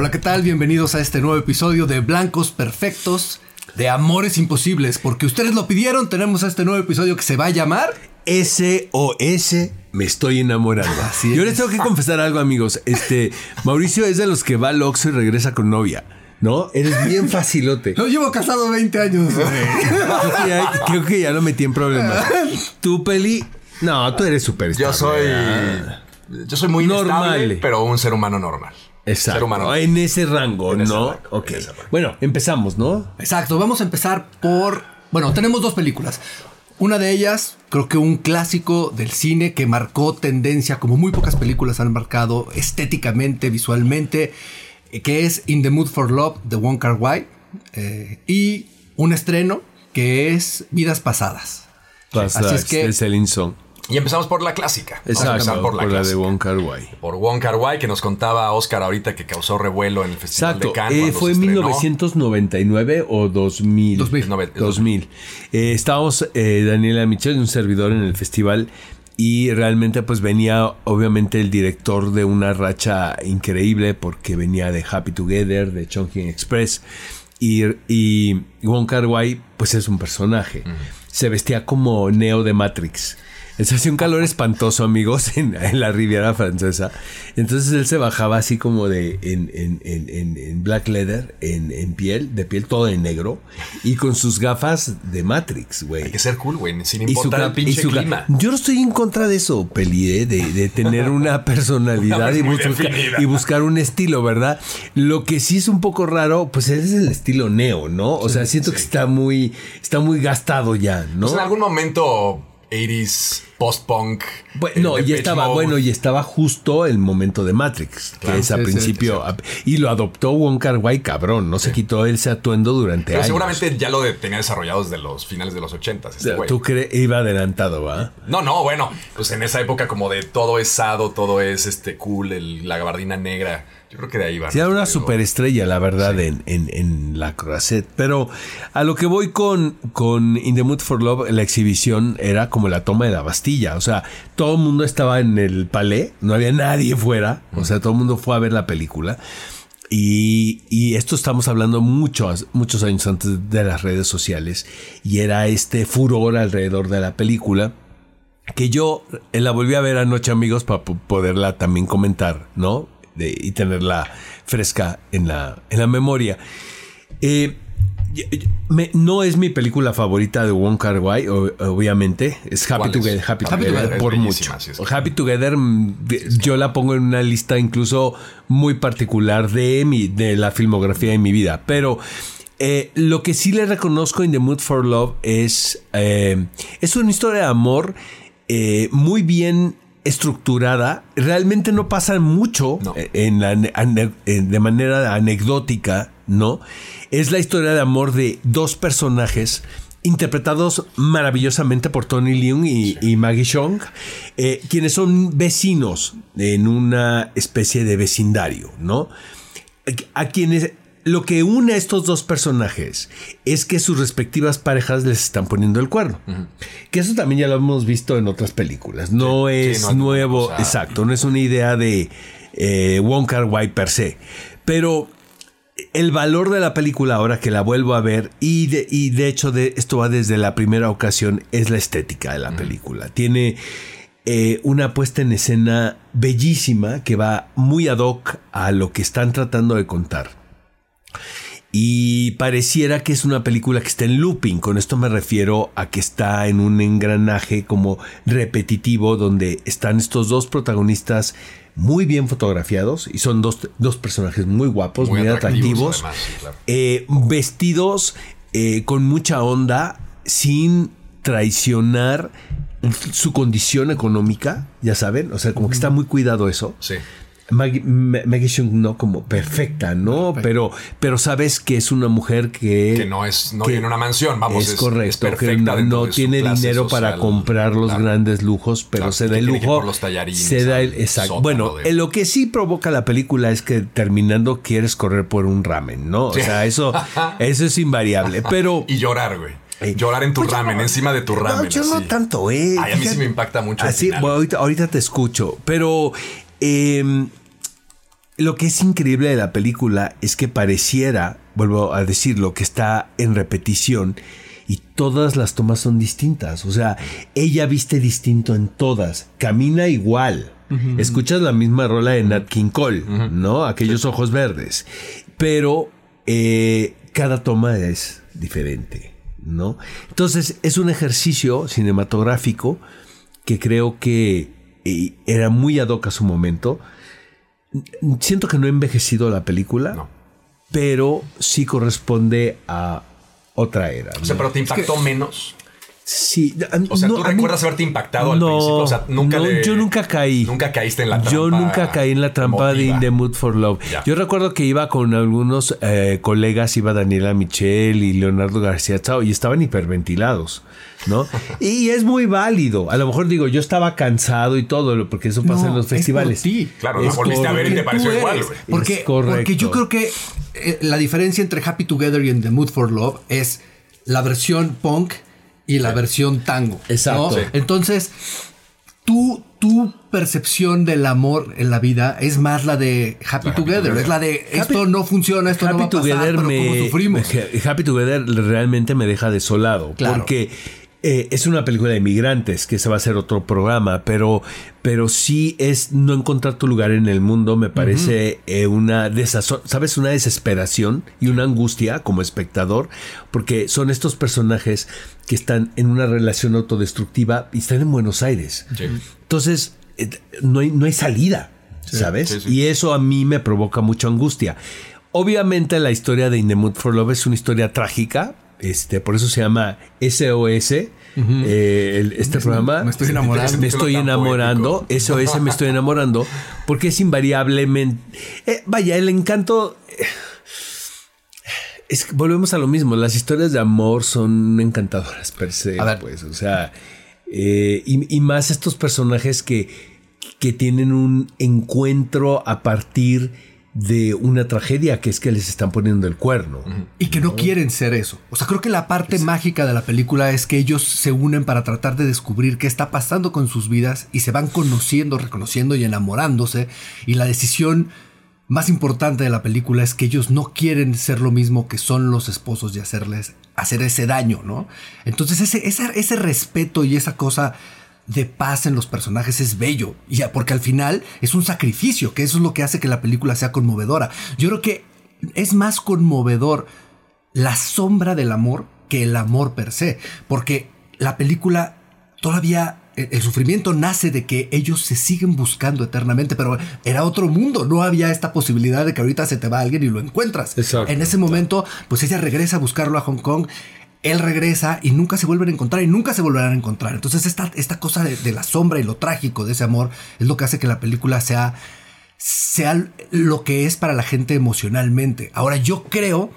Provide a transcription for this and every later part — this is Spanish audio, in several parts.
Hola, ¿qué tal? Bienvenidos a este nuevo episodio de Blancos Perfectos, de Amores Imposibles, porque ustedes lo pidieron, tenemos este nuevo episodio que se va a llamar SOS me estoy enamorando. Yo les tengo que confesar algo, amigos. Este, Mauricio es de los que va al Oxxo y regresa con novia. ¿No? Eres bien facilote. Lo llevo casado 20 años. creo, que ya, creo, que ya, lo metí en problemas. Tú, Peli. No, tú eres súper Yo soy. Yo soy muy normal, pero un ser humano normal. Exacto. Humano. En ese rango, en ¿no? Ese rango, ok. Bueno, empezamos, ¿no? Exacto. Vamos a empezar por. Bueno, tenemos dos películas. Una de ellas, creo que un clásico del cine que marcó tendencia, como muy pocas películas han marcado estéticamente, visualmente, eh, que es In the Mood for Love de Wong Kar Wai. Eh, y un estreno que es Vidas Pasadas. Así es que. Es el y empezamos por la clásica. Exacto, por la, de Wong Kar Wai. Por Wong Kar Wai, que nos contaba Oscar ahorita que causó revuelo en el Festival de Cannes. Eh, fue en 1999 o 2000. 2000. 2000. Eh, estábamos eh, Daniela Michel y un servidor en el festival y realmente pues venía obviamente el director de una racha increíble porque venía de Happy Together, de Chongqing Express y, y Wong Kar Wai pues es un personaje. Se vestía como Neo de Matrix. Se hacía un calor espantoso, amigos, en, la Riviera Francesa. Entonces él se bajaba así como de en, en, en black leather, en, piel, de piel todo en negro, y con sus gafas de Matrix, güey. Hay que ser cool, güey, sin importar el pinche clima. Yo no estoy en contra de eso, Peli, ¿eh? de, de, tener una personalidad y, y, buscar un estilo, ¿verdad? Lo que sí es un poco raro, pues es el estilo neo, ¿no? O sea, siento que está muy, está muy gastado ya, ¿no? Pues en algún momento 80s post-punk. Bueno, y estaba, bueno, y estaba justo el momento de Matrix, que es a principio. y lo adoptó Wong Kar Wai, cabrón. No se quitó ese atuendo durante Pero años. seguramente ya lo tenía desarrollado desde los finales de los 80 este ¿Tú crees? Iba adelantado, ¿va? No, no, bueno. Pues en esa época, como de todo es sado, todo es este cool, la gabardina negra yo creo que de ahí va. Sí, era una superestrella, la verdad, en, en, la Croisette. Pero a lo que voy con, con In the Mood for Love, la exhibición era como la toma de la Bastilla. O sea, todo el mundo estaba en el palais, no había nadie fuera. O sea, todo el mundo fue a ver la película. Y, y, esto estamos hablando muchos, muchos años antes de las redes sociales. Y era este furor alrededor de la película que yo la volví a ver anoche, amigos, para poderla también comentar, ¿no? Y tenerla fresca en la, en la memoria. Eh, no es mi película favorita de Wong Kar Wai, obviamente. Es Happy Together, Happy, Together, por mucho. Happy Together, mm, yo la pongo en una lista incluso muy particular de mi, de la filmografía de mi vida. Pero eh, lo que sí le reconozco en The Mood for Love es eh, es una historia de amor muy bien estructurada, realmente no pasa mucho en de manera anecdótica, ¿no? Es la historia de amor de dos personajes interpretados maravillosamente por Tony Leung y, Maggie Chong, eh, quienes son vecinos en una especie de vecindario, ¿no? A quienes lo que une a estos dos personajes es que sus respectivas parejas les están poniendo el cuerno. Que eso también ya lo hemos visto en otras películas. No es nuevo, exacto, no es una idea de eh, Wong Kar Wai per se. Pero el valor de la película ahora que la vuelvo a ver y de, y de hecho de, esto va desde la primera ocasión es la estética de la película. Tiene eh, una puesta en escena bellísima que va muy ad hoc a lo que están tratando de contar. Y pareciera que es una película que está en looping. Con esto me refiero a que está en un engranaje como repetitivo donde están estos dos protagonistas muy bien fotografiados y son dos, personajes muy guapos, muy, atractivos, eh, vestidos eh, con mucha onda, sin traicionar su condición económica, ya saben, o sea, como que está muy cuidado eso. Sí. Maggie, no como perfecta, ¿no? Pero, pero sabes que es una mujer que... Que no es, no tiene una mansión, vamos, es, correcto, perfecta que no, tiene dinero para comprar los grandes lujos, pero se da el lujo. los tallarines, se da el, exacto. Bueno, lo que sí provoca la película es que terminando quieres correr por un ramen, ¿no? O sea, eso, eso es invariable, pero... y llorar, güey. Llorar en tu pues ramen, encima de tu ramen. No, yo no tanto, eh. Ay, a mí sí me impacta mucho. Así, ahorita, ahorita te escucho. Pero eh, lo que es increíble de la película es que pareciera, vuelvo a decirlo, que está en repetición y todas las tomas son distintas. O sea, ella viste distinto en todas, camina igual. Escuchas la misma rola de Nat King Cole, ¿no? Aquellos ojos verdes. Pero eh, cada toma es diferente, ¿no? Entonces es un ejercicio cinematográfico que creo que eh, era muy ad hoc a su momento. Siento que no he envejecido la película, pero sí corresponde a otra era. O sea, pero te impactó menos. Sí, o sea, ¿tú recuerdas haberte impactado al principio? O sea, nunca yo nunca caí. Nunca caíste en la trampa. Yo nunca caí en la trampa de In the Mood for Love. Yo recuerdo que iba con algunos eh, colegas, iba Daniela Michel y Leonardo García Chao, y estaban hiperventilados, ¿no? y es muy válido. A lo mejor digo, yo estaba cansado y todo, porque eso pasa en los festivales. Sí, claro, no volviste a ver y te pareció igual, güey. Porque, porque yo creo que eh, la diferencia entre Happy Together y In the Mood for Love es la versión punk y la versión tango. Exacto. Entonces, tu, tu percepción del amor en la vida es más la de Happy, together. Es la de esto no funciona, esto no va a pasar, pero me, sufrimos. Happy Together realmente me deja desolado. Porque eh, es una película de inmigrantes, que se va a hacer otro programa, pero, pero sí es no encontrar tu lugar en el mundo, me parece eh, una desazón, ¿sabes? Una desesperación y una angustia como espectador, porque son estos personajes que están en una relación autodestructiva y están en Buenos Aires. Entonces, eh, no, hay, no hay salida, ¿sabes? y eso a mí me provoca mucha angustia. Obviamente la historia de In the Mood for Love es una historia trágica, este, por eso se llama SOS. Eh, este programa. Me estoy enamorando. Me estoy enamorando. SOS me estoy enamorando. Porque es invariablemente. Eh, vaya, el encanto. Eh, es que volvemos a lo mismo. Las historias de amor son encantadoras per se. Pues, o sea. y, y, más estos personajes que, que tienen un encuentro a partir de una tragedia que es que les están poniendo el cuerno. Y que no, quieren ser eso. O sea, creo que la parte mágica de la película es que ellos se unen para tratar de descubrir qué está pasando con sus vidas y se van conociendo, reconociendo y enamorándose. Y la decisión más importante de la película es que ellos no quieren ser lo mismo que son los esposos y hacerles hacer ese daño, ¿no? Entonces ese, ese, ese respeto y esa cosa de paz en los personajes es bello. Y porque al final es un sacrificio, que eso es lo que hace que la película sea conmovedora. Yo creo que es más conmovedor la sombra del amor que el amor per se. Porque la película todavía el sufrimiento nace de que ellos se siguen buscando eternamente, pero era otro mundo, no había esta posibilidad de que ahorita se te va alguien y lo encuentras. En ese momento, pues ella regresa a buscarlo a Hong Kong él regresa y nunca se vuelven a encontrar y nunca se volverán a encontrar. Entonces esta, esta cosa de, la sombra y lo trágico de ese amor es lo que hace que la película sea, sea lo que es para la gente emocionalmente. Ahora yo creo,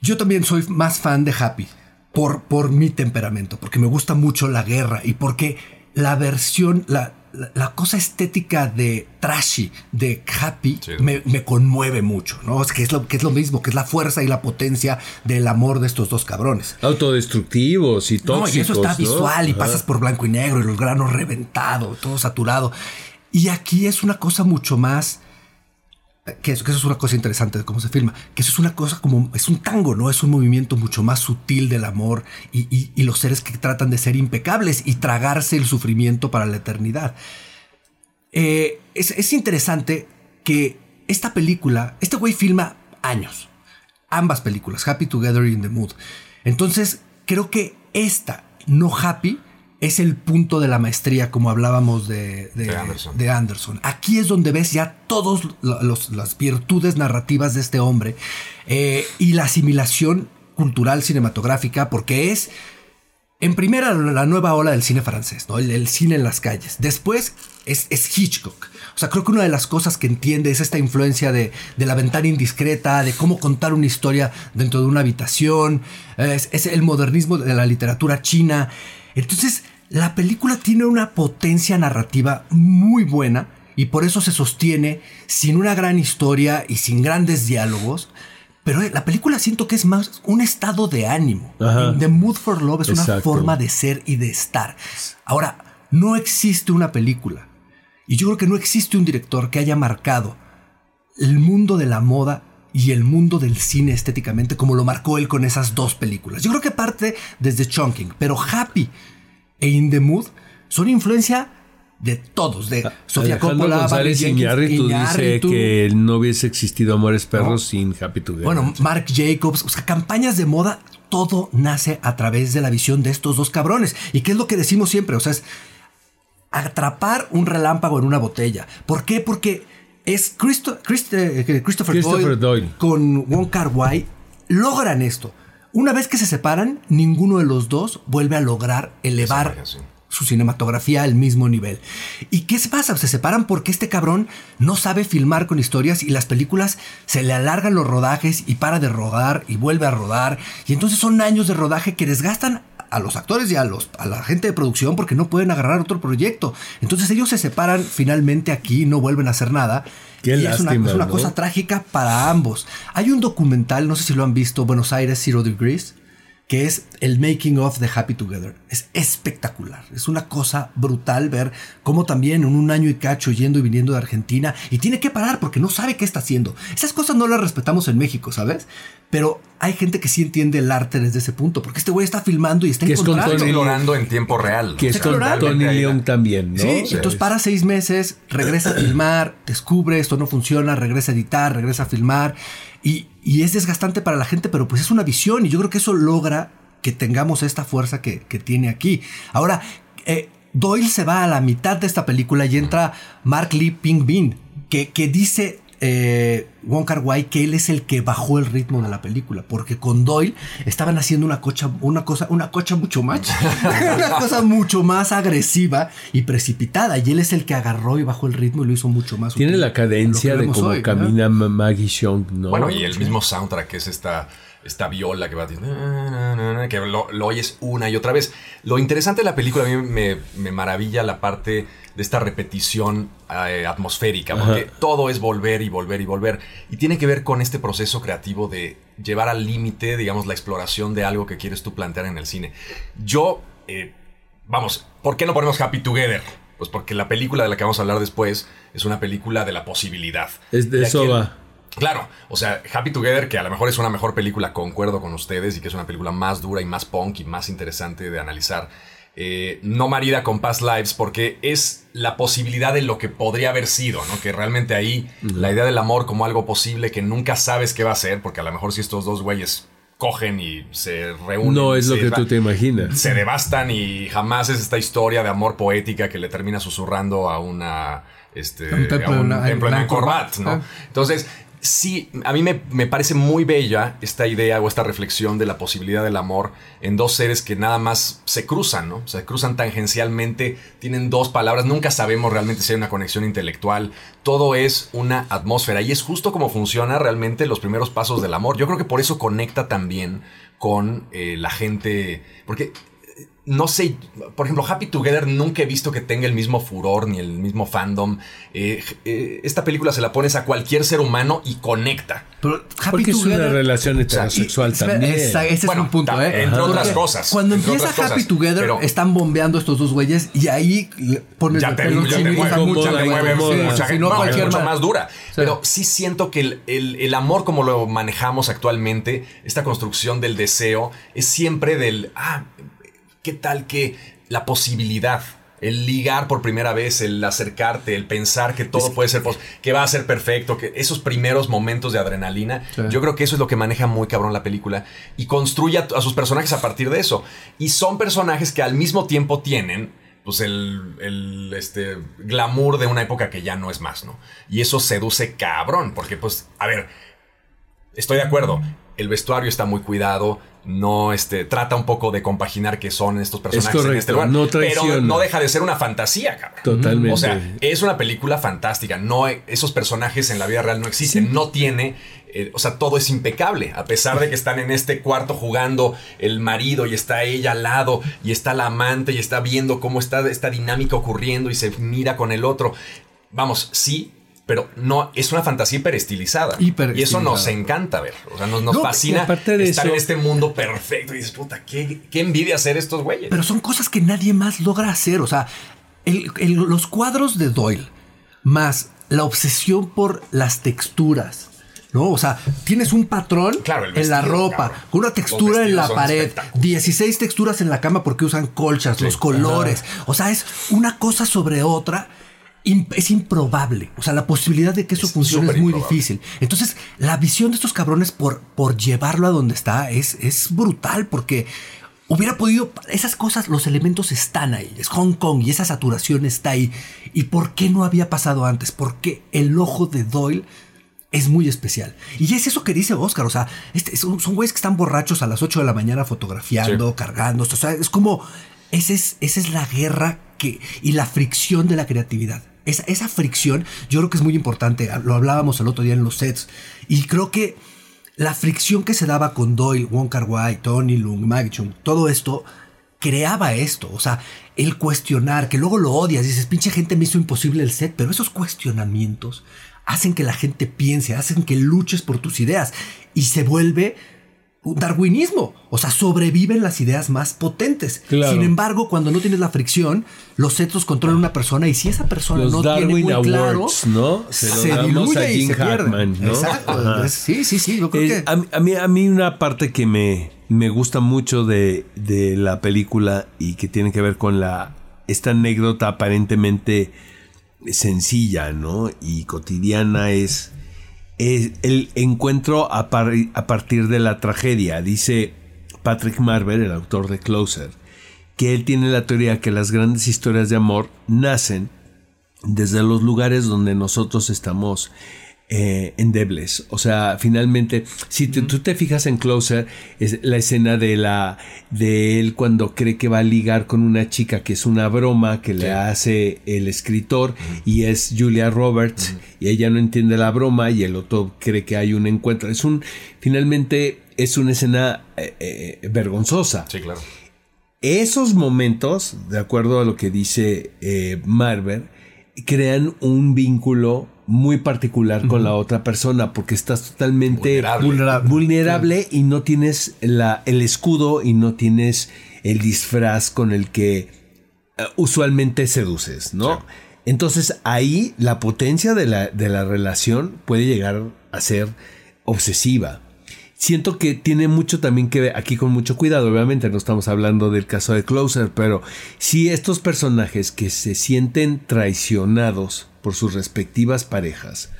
yo también soy más fan de Happy por, por mi temperamento, porque me gusta mucho la guerra y porque la versión, la, la, cosa estética de trashy, de happy, me, conmueve mucho, ¿no? Es que es, lo, que es lo mismo, que es la fuerza y la potencia del amor de estos dos cabrones. Autodestructivos y tóxicos. No, y eso está visual y pasas por blanco y negro y los granos reventados, todo saturado. Y aquí es una cosa mucho más que eso, es una cosa interesante de cómo se filma, que eso es una cosa como, es un tango, ¿no? Es un movimiento mucho más sutil del amor y, los seres que tratan de ser impecables y tragarse el sufrimiento para la eternidad. Eh, es, interesante que esta película, este güey filma años, ambas películas, Happy Together y In the Mood. Entonces, creo que esta, no Happy, es el punto de la maestría, como hablábamos de, de, Anderson. Aquí es donde ves ya todas las virtudes narrativas de este hombre eh, y la asimilación cultural cinematográfica, porque es, en primera, la nueva ola del cine francés, ¿no? el, cine en las calles. Después es, es, Hitchcock. O sea, creo que una de las cosas que entiende es esta influencia de, de la ventana indiscreta, de cómo contar una historia dentro de una habitación, es, es el modernismo de la literatura china. Entonces, la película tiene una potencia narrativa muy buena y por eso se sostiene sin una gran historia y sin grandes diálogos. Pero eh, la película siento que es más un estado de ánimo. The Mood for Love es una forma de ser y de estar. Ahora, no existe una película. Y yo creo que no existe un director que haya marcado el mundo de la moda y el mundo del cine estéticamente como lo marcó él con esas dos películas. Yo creo que parte desde Chunking, pero Happy e In the Mood son influencia de todos, de Sofía Coppola, González Iñárritu dice que no hubiese existido Amores Perros sin Happy Together. Bueno, Mark Jacobs, o sea, campañas de moda, todo nace a través de la visión de estos dos cabrones. ¿Y qué es lo que decimos siempre? O sea, es atrapar un relámpago en una botella. ¿Por qué? Porque es Christo, Christ- Christopher, Christopher Doyle, Doyle. con Wong Kar Wai logran esto. Una vez que se separan, ninguno de los dos vuelve a lograr elevar sí. su cinematografía al mismo nivel. ¿Y qué pasa? Se separan porque este cabrón no sabe filmar con historias y las películas se le alargan los rodajes y para de rodar y vuelve a rodar. Y entonces son años de rodaje que desgastan a los actores y a, los, a la gente de producción porque no pueden agarrar otro proyecto. Entonces ellos se separan finalmente aquí y no vuelven a hacer nada. Qué es una, lástima, es una ¿no? cosa trágica para ambos. Hay un documental, no sé si lo han visto, Buenos Aires Zero Degrees, que es el making of de Happy Together. Es espectacular. Es una cosa brutal ver cómo también en un año y cacho yendo y viniendo de Argentina y tiene que parar porque no sabe qué está haciendo. Esas cosas no las respetamos en México, ¿sabes? Pero hay gente que sí entiende el arte desde ese punto, porque este güey está filmando y está Que es con encontrando. Tony- explorando en tiempo real. que es con. Tony León también, ¿no? Sí, sea, entonces para seis meses, regresa a filmar, descubre esto no funciona, regresa a editar, regresa a filmar y, y es desgastante para la gente, pero pues es una visión y yo creo que eso logra que tengamos esta fuerza que, que tiene aquí. Ahora, eh, Doyle se va a la mitad de esta película y entra Mark Lee Ping Bin, que, que dice eh, Wong Kar Wai que él es el que bajó el ritmo de la película, porque con Doyle estaban haciendo una cocha, una cosa, una cocha mucho más, una cosa mucho más agresiva y precipitada, y él es el que agarró y bajó el ritmo y lo hizo mucho más. Tiene la cadencia de cómo hoy, ¿no? camina Ma- Maggie Shong, ¿no? Bueno, y el mismo soundtrack, que es esta, esta viola que va diciendo, "Na, na, na", que lo, lo oyes una y otra vez. Lo interesante de la película, a mí me, me maravilla la parte de esta repetición eh, atmosférica, porque todo es volver y volver y volver. Y tiene que ver con este proceso creativo de llevar al límite, digamos, la exploración de algo que quieres tú plantear en el cine. Yo, eh, vamos, ¿por qué no ponemos Happy Together? Pues porque la película de la que vamos a hablar después es una película de la posibilidad. Es de eso va. Claro, o sea, Happy Together, que a lo mejor es una mejor película, concuerdo con ustedes, y que es una película más dura y más punk y más interesante de analizar. eh, no marida con Past Lives, porque es la posibilidad de lo que podría haber sido, ¿no? Que realmente ahí la idea del amor como algo posible que nunca sabes qué va a ser, porque a lo mejor si estos dos güeyes cogen y se reúnen. No es lo que tú te imaginas. se devastan y jamás es esta historia de amor poética que le termina susurrando a una este A un templo a un en Angkor-Wat, ¿no? ah. Entonces, sí, a mí me, me parece muy bella esta idea o esta reflexión de la posibilidad del amor en dos seres que nada más se cruzan, ¿no? Se cruzan tangencialmente, tienen dos palabras, nunca sabemos realmente si hay una conexión intelectual, todo es una atmósfera y es justo como funciona realmente los primeros pasos del amor. Yo creo que por eso conecta también con eh, la gente, porque no sé, por ejemplo, Happy Together nunca he visto que tenga el mismo furor ni el mismo fandom. Eh, eh, esta película se la pones a cualquier ser humano y conecta. Pero Happy Porque es una Together- relación heterosexual también. esa- ese Bueno, es un punto, ta- ¿eh? entre otras cosas, Cuando empieza Happy cosas, Together, pero- están bombeando estos dos güeyes y ahí pones ya el te, pelo ya te mueve, mucho, te mueve mucha sí, gente. si no No, es cualquier mucho más dura. Sí. Pero sí siento que el, el- el amor como lo manejamos actualmente, esta construcción del deseo, es siempre del, ah, ¿qué tal que la posibilidad? El ligar por primera vez, el acercarte, el pensar que todo puede ser, que va a ser perfecto, que esos primeros momentos de adrenalina, Sí. yo creo que eso es lo que maneja muy cabrón la película y construye a, a sus personajes a partir de eso. Y son personajes que al mismo tiempo tienen pues el, el, este, glamour de una época que ya no es más, ¿no? Y eso seduce cabrón, porque pues, a ver, estoy de acuerdo, el vestuario está muy cuidado, no este, trata un poco de compaginar qué son estos personajes en correcto, este lugar, no pero no deja de ser una fantasía, cabrón. Totalmente. O sea, es una película fantástica. No, esos personajes en la vida real no existen. No tiene. eh, o sea, todo es impecable. A pesar de que están en este cuarto jugando el marido y está ella al lado y está la amante y está viendo cómo está esta dinámica ocurriendo y se mira con el otro. Vamos, sí. Pero no, es una fantasía hiperestilizada. Y eso nos encanta ver. O sea, nos, nos No, fascina estar eso- en este mundo perfecto. Y dices, puta, qué, qué envidia hacer estos güeyes. Pero son cosas que nadie más logra hacer. O sea, el- el- los cuadros de Doyle, más la obsesión por las texturas. ¿No? O sea, tienes un patrón Claro, en la ropa, cabrón. con una textura en la pared, espectaculares. 16 texturas en la cama porque usan colchas, los colores. O sea, es una cosa sobre otra. Es improbable. O sea, la posibilidad de que eso Es funcione es muy improbable. difícil. Entonces, la visión de estos cabrones por, por llevarlo a donde está es, es brutal porque hubiera podido. Esas cosas, los elementos están ahí. Es Hong Kong y esa saturación está ahí. ¿Y por qué no había pasado antes? Porque el ojo de Doyle es muy especial. Y es eso que dice Oscar. O sea, este- son, son güeyes que están borrachos a las 8 de la mañana fotografiando, Sí. cargando. O sea, es como. Esa es, esa es la guerra que, y la fricción de la creatividad. Esa, fricción yo creo que es muy importante. Lo hablábamos el otro día en los sets. Y creo que la fricción que se daba con Doyle, Wong Kar Wai, Tony Lung, Maggie Chung, todo esto creaba esto. O sea, el cuestionar, que luego lo odias, dices, pinche gente me hizo imposible el set, pero esos cuestionamientos hacen que la gente piense, hacen que luches por tus ideas y se vuelve darwinismo. O sea, sobreviven las ideas más potentes. Claro. Sin embargo, cuando no tienes la fricción, los los controlan una persona y si esa persona Los no Darwin tiene muy Awards, claro, ¿no? Se diluye a y Jim se pierde. Hackman, ¿no? Exacto. Sí, sí, sí. Yo creo Eh, que a, mí- a mí, a mí una parte que me, me gusta mucho de, de la película y que tiene que ver con la esta anécdota aparentemente sencilla, ¿no? Y cotidiana es, es el encuentro a, par- a partir de la tragedia. Dice Patrick Marver, el autor de Closer, que él tiene la teoría que las grandes historias de amor nacen desde los lugares donde nosotros estamos eh, endebles. O sea, finalmente, si te- tú te fijas en Closer, es la escena de la de él cuando cree que va a ligar con una chica que es una broma que le hace el escritor y es Julia Roberts y ella no entiende la broma y el otro cree que hay un encuentro. Es un finalmente es una escena eh, eh, vergonzosa Sí, claro. esos momentos, de acuerdo a lo que dice Marver, crean un vínculo muy particular con la otra persona porque estás totalmente Vulnerable. Y no tienes la, el escudo y no tienes el disfraz con el que eh, usualmente seduces, ¿no? Sí. Entonces ahí la potencia de la, de la relación puede llegar a ser obsesiva. Siento que tiene mucho también que ver, aquí con mucho cuidado, obviamente no estamos hablando del caso de Closer, pero sí estos personajes que se sienten traicionados por sus respectivas parejas,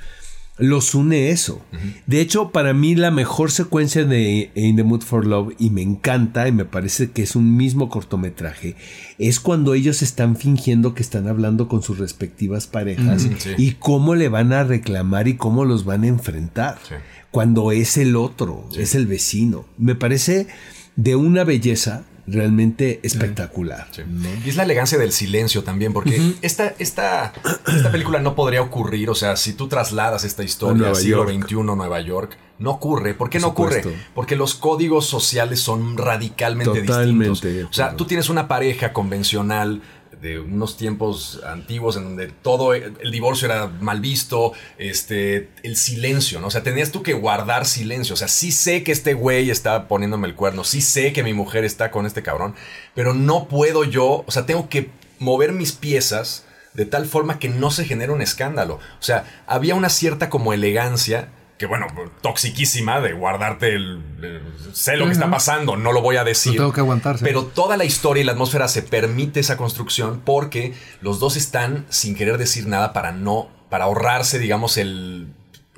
los une eso. De hecho, para mí la mejor secuencia de In the Mood for Love, y me encanta, y me parece que es un mismo cortometraje, es cuando ellos están fingiendo que están hablando con sus respectivas parejas sí. y cómo le van a reclamar y cómo los van a enfrentar. Sí. Cuando es el otro, es el vecino. Me parece de una belleza realmente espectacular. Sí. Y es la elegancia del silencio también, porque esta, esta, esta película no podría ocurrir, o sea, si tú trasladas esta historia al siglo York. XXI, Nueva York, no ocurre. ¿Por qué Por no ocurre? Porque los códigos sociales son radicalmente Totalmente distintos. O sea, tú tienes una pareja convencional de unos tiempos antiguos en donde todo el divorcio era mal visto, este, el silencio, ¿no? O sea, tenías tú que guardar silencio. O sea, sí sé que este güey está poniéndome el cuerno, sí sé que mi mujer está con este cabrón, pero no puedo yo, o sea, tengo que mover mis piezas de tal forma que no se genere un escándalo. O sea, había una cierta como elegancia que bueno, toxiquísima de guardarte el, el- sé lo que está pasando, no lo voy a decir. Lo tengo que aguantar, sí. Pero toda la historia y la atmósfera se permite esa construcción porque los dos están sin querer decir nada para no, para ahorrarse, digamos, el,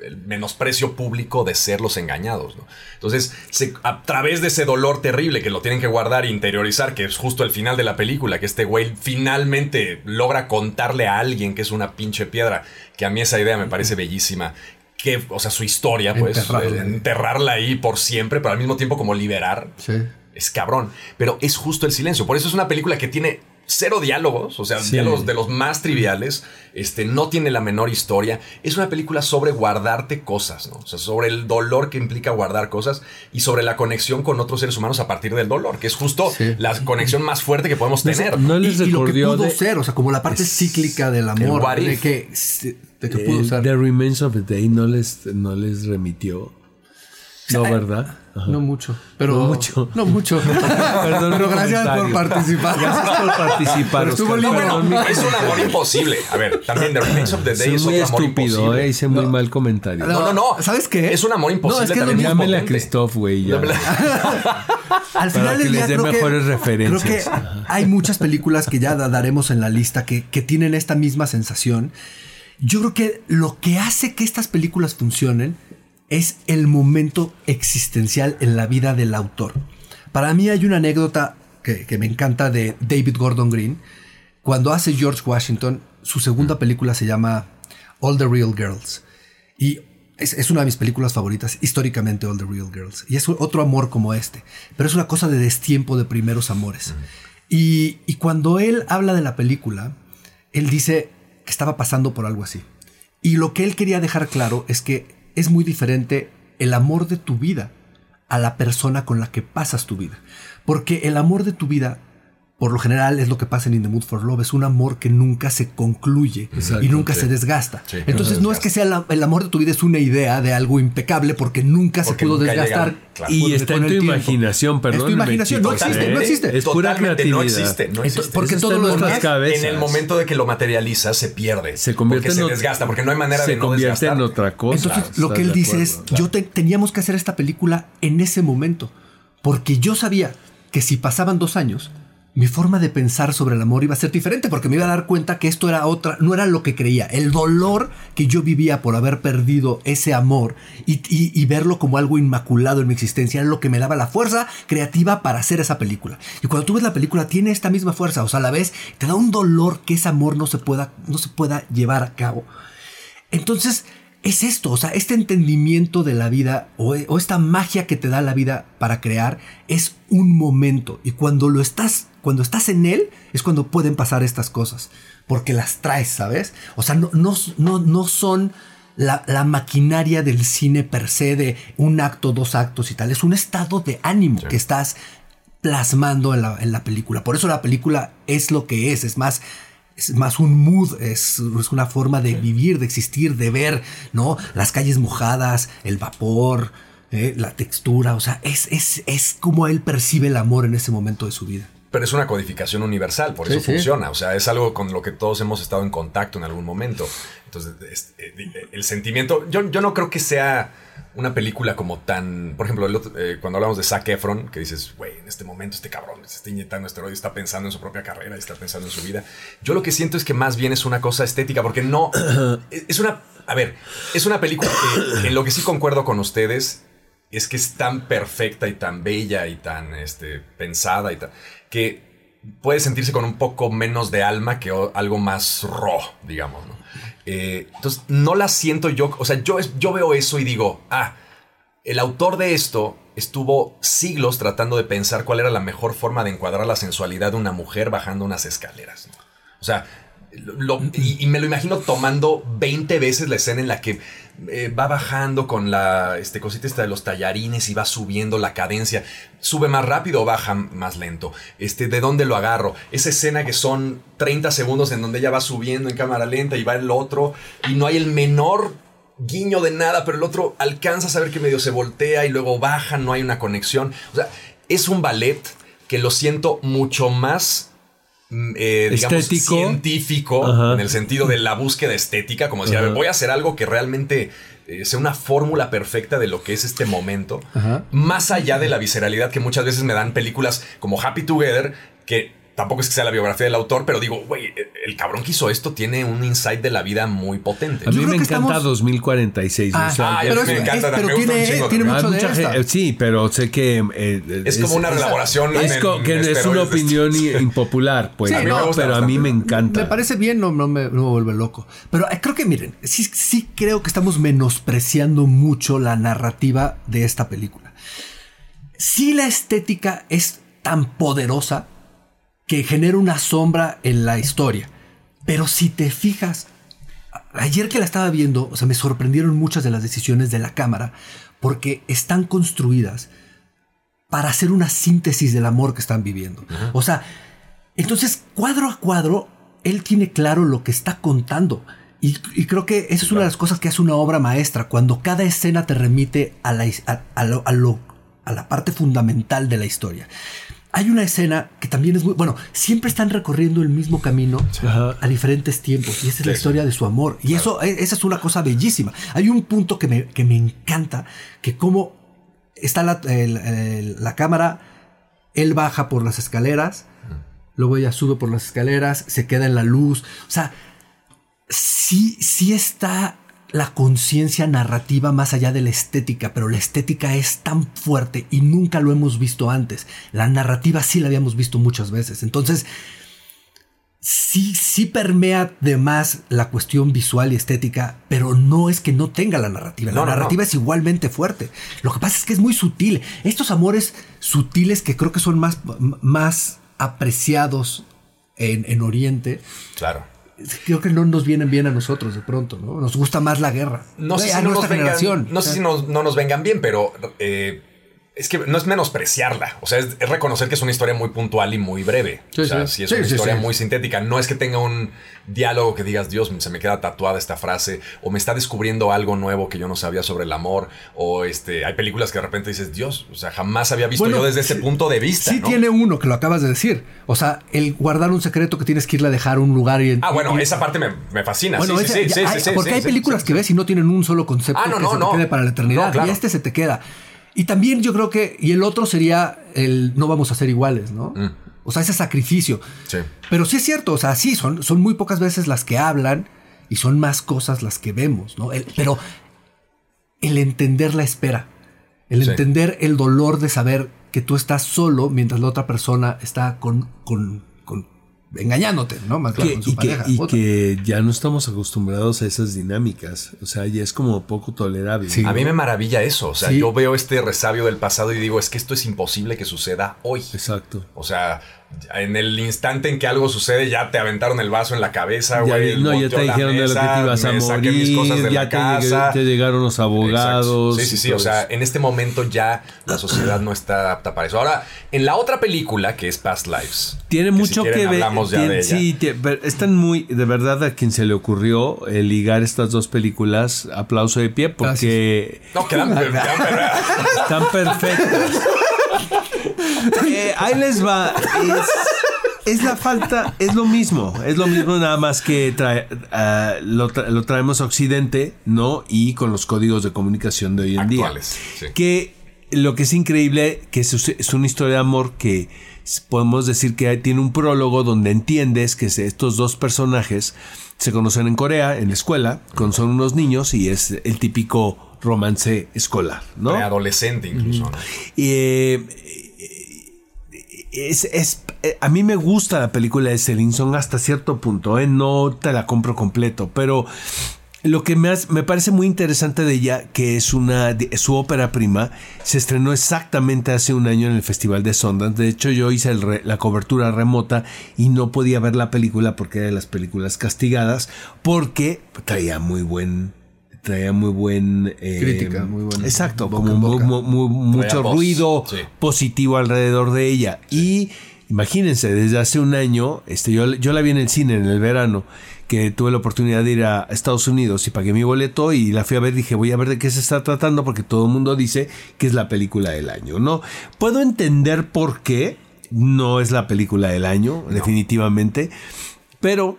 el menosprecio público de ser los engañados. ¿no? Entonces, se- a través de ese dolor terrible que lo tienen que guardar e interiorizar, que es justo el final de la película, que este güey finalmente logra contarle a alguien que es una pinche piedra, que a mí esa idea me parece bellísima. Que, o sea, su historia, pues, Enterrarla. eh, enterrarla ahí por siempre, pero al mismo tiempo como liberar Sí. es cabrón. Pero es justo el silencio. Por eso es una película que tiene cero diálogos, o sea, Sí. diálogos de los más triviales. Este, no tiene la menor historia. Es una película sobre guardarte cosas, ¿no? O sea, sobre el dolor que implica guardar cosas y sobre la conexión con otros seres humanos a partir del dolor, que es justo Sí. la conexión más fuerte que podemos tener. No Y, les y lo que pudo de- ser, o sea, como la parte Es- cíclica del amor, de que, de que pudo Eh, ser. The Remains of the Day no les, no les remitió. No, ¿verdad? No mucho. Pero, No mucho. No mucho. Perdón pero gracias por participar. Gracias por participar. Pero estuvo. No, bueno, es un amor imposible. A ver, también The Remains of the Day es muy otro amor estúpido, imposible. eh, hice muy mal comentario. No, no, no. ¿Sabes qué? Es un amor imposible No, es que es también. Llámele a. Christoph, güey. Al final que del día les dé creo que- mejores referencias. Creo que hay muchas películas que ya da- daremos en la lista que, que tienen esta misma sensación. Yo creo que lo que hace que estas películas funcionen es el momento existencial en la vida del autor. Para mí hay una anécdota que, que me encanta de David Gordon Green. Cuando hace George Washington, su segunda película se llama All the Real Girls. Y es, es una de mis películas favoritas, históricamente All the Real Girls. Y es otro amor como este. Pero es una cosa de destiempo de primeros amores. Y, y cuando él habla de la película, él dice que estaba pasando por algo así. Y lo que él quería dejar claro es que es muy diferente el amor de tu vida a la persona con la que pasas tu vida. Porque el amor de tu vida, por lo general, es lo que pasa en In the Mood for Love, es un amor que nunca se concluye y nunca sí. se desgasta. Sí, Entonces no no se es que sea la- el amor de tu vida es una idea de algo impecable porque nunca Porque se pudo nunca desgastar. claro. Y está en tu tiempo. imaginación, perdón. Es tu imaginación, no existe, no existe. Es pura Totalmente creatividad. no existe, no Entonces, existe. porque Eso todo lo nuestras demás- cabezas. En el momento de que lo materializa se pierde. Se convierte porque en se desgasta, porque no hay manera se de no convierte desgastar. en otra cosa. Entonces, lo ¿estás que él dice acuerdo? es, yo te- teníamos que hacer esta película en ese momento, porque yo sabía que si pasaban dos años, mi forma de pensar sobre el amor iba a ser diferente, porque me iba a dar cuenta que esto era otra, no era lo que creía. El dolor que yo vivía por haber perdido ese amor y, verlo como algo inmaculado en mi existencia era lo que me daba la fuerza creativa para hacer esa película. Y cuando tú ves la película, tiene esta misma fuerza, o sea, a la vez te da un dolor que ese amor no se pueda, no se pueda llevar a cabo. Entonces, es esto, o sea, este entendimiento de la vida o, o esta magia que te da la vida para crear es un momento. Y cuando lo estás, cuando estás en él, es cuando pueden pasar estas cosas. Porque las traes, ¿sabes? O sea, no, no, no, no son la, la maquinaria del cine per se de un acto, dos actos y tal. Es un estado de ánimo que estás plasmando en la, en la película. Por eso la película es lo que es, es más, es más un mood, es, es una forma de vivir, de existir, de ver, ¿no? Las calles mojadas, el vapor, eh, la textura, o sea, es, es, es como él percibe el amor en ese momento de su vida. Pero es una codificación universal, por Sí, eso sí. funciona. O sea, es algo con lo que todos hemos estado en contacto en algún momento. Entonces, es- eh, el sentimiento. Yo, yo no creo que sea una película como tan. Por ejemplo, el otro- eh, cuando hablamos de Zac Efron, que dices, güey, en este momento este cabrón se está inyectando esteroides, está pensando en su propia carrera, está pensando en su vida. Yo lo que siento es que más bien es una cosa estética, porque no. es es una. A ver, es una película que en lo que sí concuerdo con ustedes es que es tan perfecta y tan bella y tan este, pensada y tan, que puede sentirse con un poco menos de alma que algo más raw, digamos. ¿no? Eh, entonces, no la siento yo, o sea, yo, yo veo eso y digo, ah, el autor de esto estuvo siglos tratando de pensar cuál era la mejor forma de encuadrar la sensualidad de una mujer bajando unas escaleras. O sea, y, me lo imagino tomando 20 veces la escena en la que eh, va bajando con la este, cosita esta de los tallarines y va subiendo la cadencia. Sube más rápido o baja más lento. Este, ¿De dónde lo agarro? Esa escena que son 30 segundos en donde ella va subiendo en cámara lenta y va el otro y no hay el menor guiño de nada, pero el otro alcanza a saber que medio se voltea y luego baja, no hay una conexión. O sea, es un ballet que lo siento mucho más eh, digamos, Estético. científico, Ajá. en el sentido de la búsqueda estética, como decir, a ver, Ajá. voy a hacer algo que realmente eh, sea una fórmula perfecta de lo que es este momento, Ajá. más allá de la visceralidad que muchas veces me dan películas como Happy Together, que tampoco es que sea la biografía del autor, pero digo, güey, el- el cabrón que hizo esto tiene un insight de la vida muy potente. A mí me encanta estamos- 2046. Ah, o sea, ah, pero, me es- encanta, es- pero me gusta un tiene, tiene mucho de mucha esta. gente- sí, pero sé que eh, Es como una elaboración Es, en- que en es una esteroides. opinión i- impopular, pues. Sí, no, gusta pero a mí me encanta. Me parece bien, no, no me, no me vuelve loco. Pero eh, creo que, miren, sí, sí creo que estamos menospreciando mucho la narrativa de esta película. Sí la estética es tan poderosa que genera una sombra en la historia. Pero si te fijas, ayer que la estaba viendo, o sea, me sorprendieron muchas de las decisiones de la cámara porque están construidas para hacer una síntesis del amor que están viviendo. O sea, entonces, cuadro a cuadro, él tiene claro lo que está contando. Y creo que esa es una de las cosas que hace una obra maestra, cuando cada escena te remite a la, his- a, a lo- a lo- a la parte fundamental de la historia. Hay una escena que también es muy... Bueno, siempre están recorriendo el mismo camino Ajá. a diferentes tiempos. Y esa es la Sí. historia de su amor. Y eso, e- esa es una cosa bellísima. Hay un punto que me, que me encanta, que como está la, el- el- la cámara, él baja por las escaleras, luego ella sube por las escaleras, se queda en la luz. O sea, sí, sí está la conciencia narrativa más allá de la estética, pero la estética es tan fuerte y nunca lo hemos visto antes. La narrativa sí la habíamos visto muchas veces. Entonces, sí, sí permea de más la cuestión visual y estética, pero no es que no tenga la narrativa. La no, narrativa no. es igualmente fuerte. Lo que pasa es que es muy sutil. Estos amores sutiles que creo que son más, más apreciados en, en Oriente, Claro. Creo que no nos vienen bien a nosotros de pronto, ¿no? Nos gusta más la guerra. No sé si no nos vengan, generación. no sé si nos- no nos vengan bien, pero eh, es que no es menospreciarla. O sea, es, es reconocer que es una historia muy puntual y muy breve. Sí, o sea, sí. sí es Sí, una historia muy sintética. No es que tenga un diálogo que digas, Dios, se me queda tatuada esta frase, o me está descubriendo algo nuevo que yo no sabía sobre el amor, o este, hay películas que de repente dices, Dios, o sea, jamás había visto Bueno, yo desde ese punto de vista. Sí ¿no? tiene uno que lo acabas de decir. O sea, el guardar un secreto que tienes que irle a dejar a un lugar y... Ah, bueno, y- esa parte me, me fascina. Bueno, sí, sí, sí, hay- porque hay películas que ves y no tienen un solo concepto Ah, no, que no, se te quede para la eternidad. Claro. Y este se te queda. Y también yo creo que... Y el otro sería el no vamos a ser iguales, ¿no? Mm. O sea, ese sacrificio. Sí. Pero sí es cierto, o sea, sí, son, son muy pocas veces las que hablan y son más cosas las que vemos, ¿no? El- pero el entender la espera, el Sí. entender el dolor de saber que tú estás solo mientras la otra persona está con, con, con- engañándote, ¿no? Más claro, Que- con su y, que, pareja. y Otra. que ya no estamos acostumbrados a esas dinámicas. O sea, ya es como poco tolerable. Sí. A mí me maravilla eso. O sea, Sí. yo veo este resabio del pasado y digo, es que esto es imposible que suceda hoy. Exacto. O sea, en el instante en que algo sucede, ya te aventaron el vaso en la cabeza, Ya, güey. no, ya te la dijeron de lo que mesa, te ibas a saqué mis morir, cosas de ya la te, llegué- casa. te llegaron los abogados. Exacto. Sí, sí, sí. O sea, eso. en este momento ya la sociedad no está apta para eso. Ahora, en la otra película, que es Past Lives. Tiene que mucho si quieren que ver. hablamos ya tiene- de ella. sí, tie- pero están muy. De verdad, a quien se le ocurrió eh, ligar estas dos películas, aplauso de pie, porque No, quedan, quedan perra- están perfectas. Eh, ahí les va. Es, es la falta, es lo mismo. Es lo mismo, nada más que trae- ah, lo, tra- lo traemos a Occidente, ¿no? Y con los códigos de comunicación de hoy en día. Actuales, sí. Que lo que es increíble, que es, es una historia de amor que podemos decir que tiene un prólogo donde entiendes que estos dos personajes se conocen en Corea, en la escuela, con son unos niños y es el típico romance escolar, ¿no? preadolescente incluso. ¿no? Y, eh, es, es- eh, a mí me gusta la película de Celine Song hasta cierto punto, ¿eh? no te la compro completo, pero lo que me, me parece muy interesante de ella, que es una su ópera prima, se estrenó exactamente hace un año en el Festival de Sundance. De hecho, yo hice la cobertura remota y no podía ver la película porque era de las películas castigadas, porque traía muy buen traía muy buen eh, Crítica, muy buena. exacto Boca como boca. mucho voz, ruido sí. positivo alrededor de ella. Y imagínense, desde hace un año, este, yo, yo la vi en el cine en el verano, que tuve la oportunidad de ir a Estados Unidos y pagué mi boleto y la fui a ver. Dije, voy a ver de qué se está tratando porque todo el mundo dice que es la película del año, ¿no? Puedo entender por qué no es la película del año, definitivamente, pero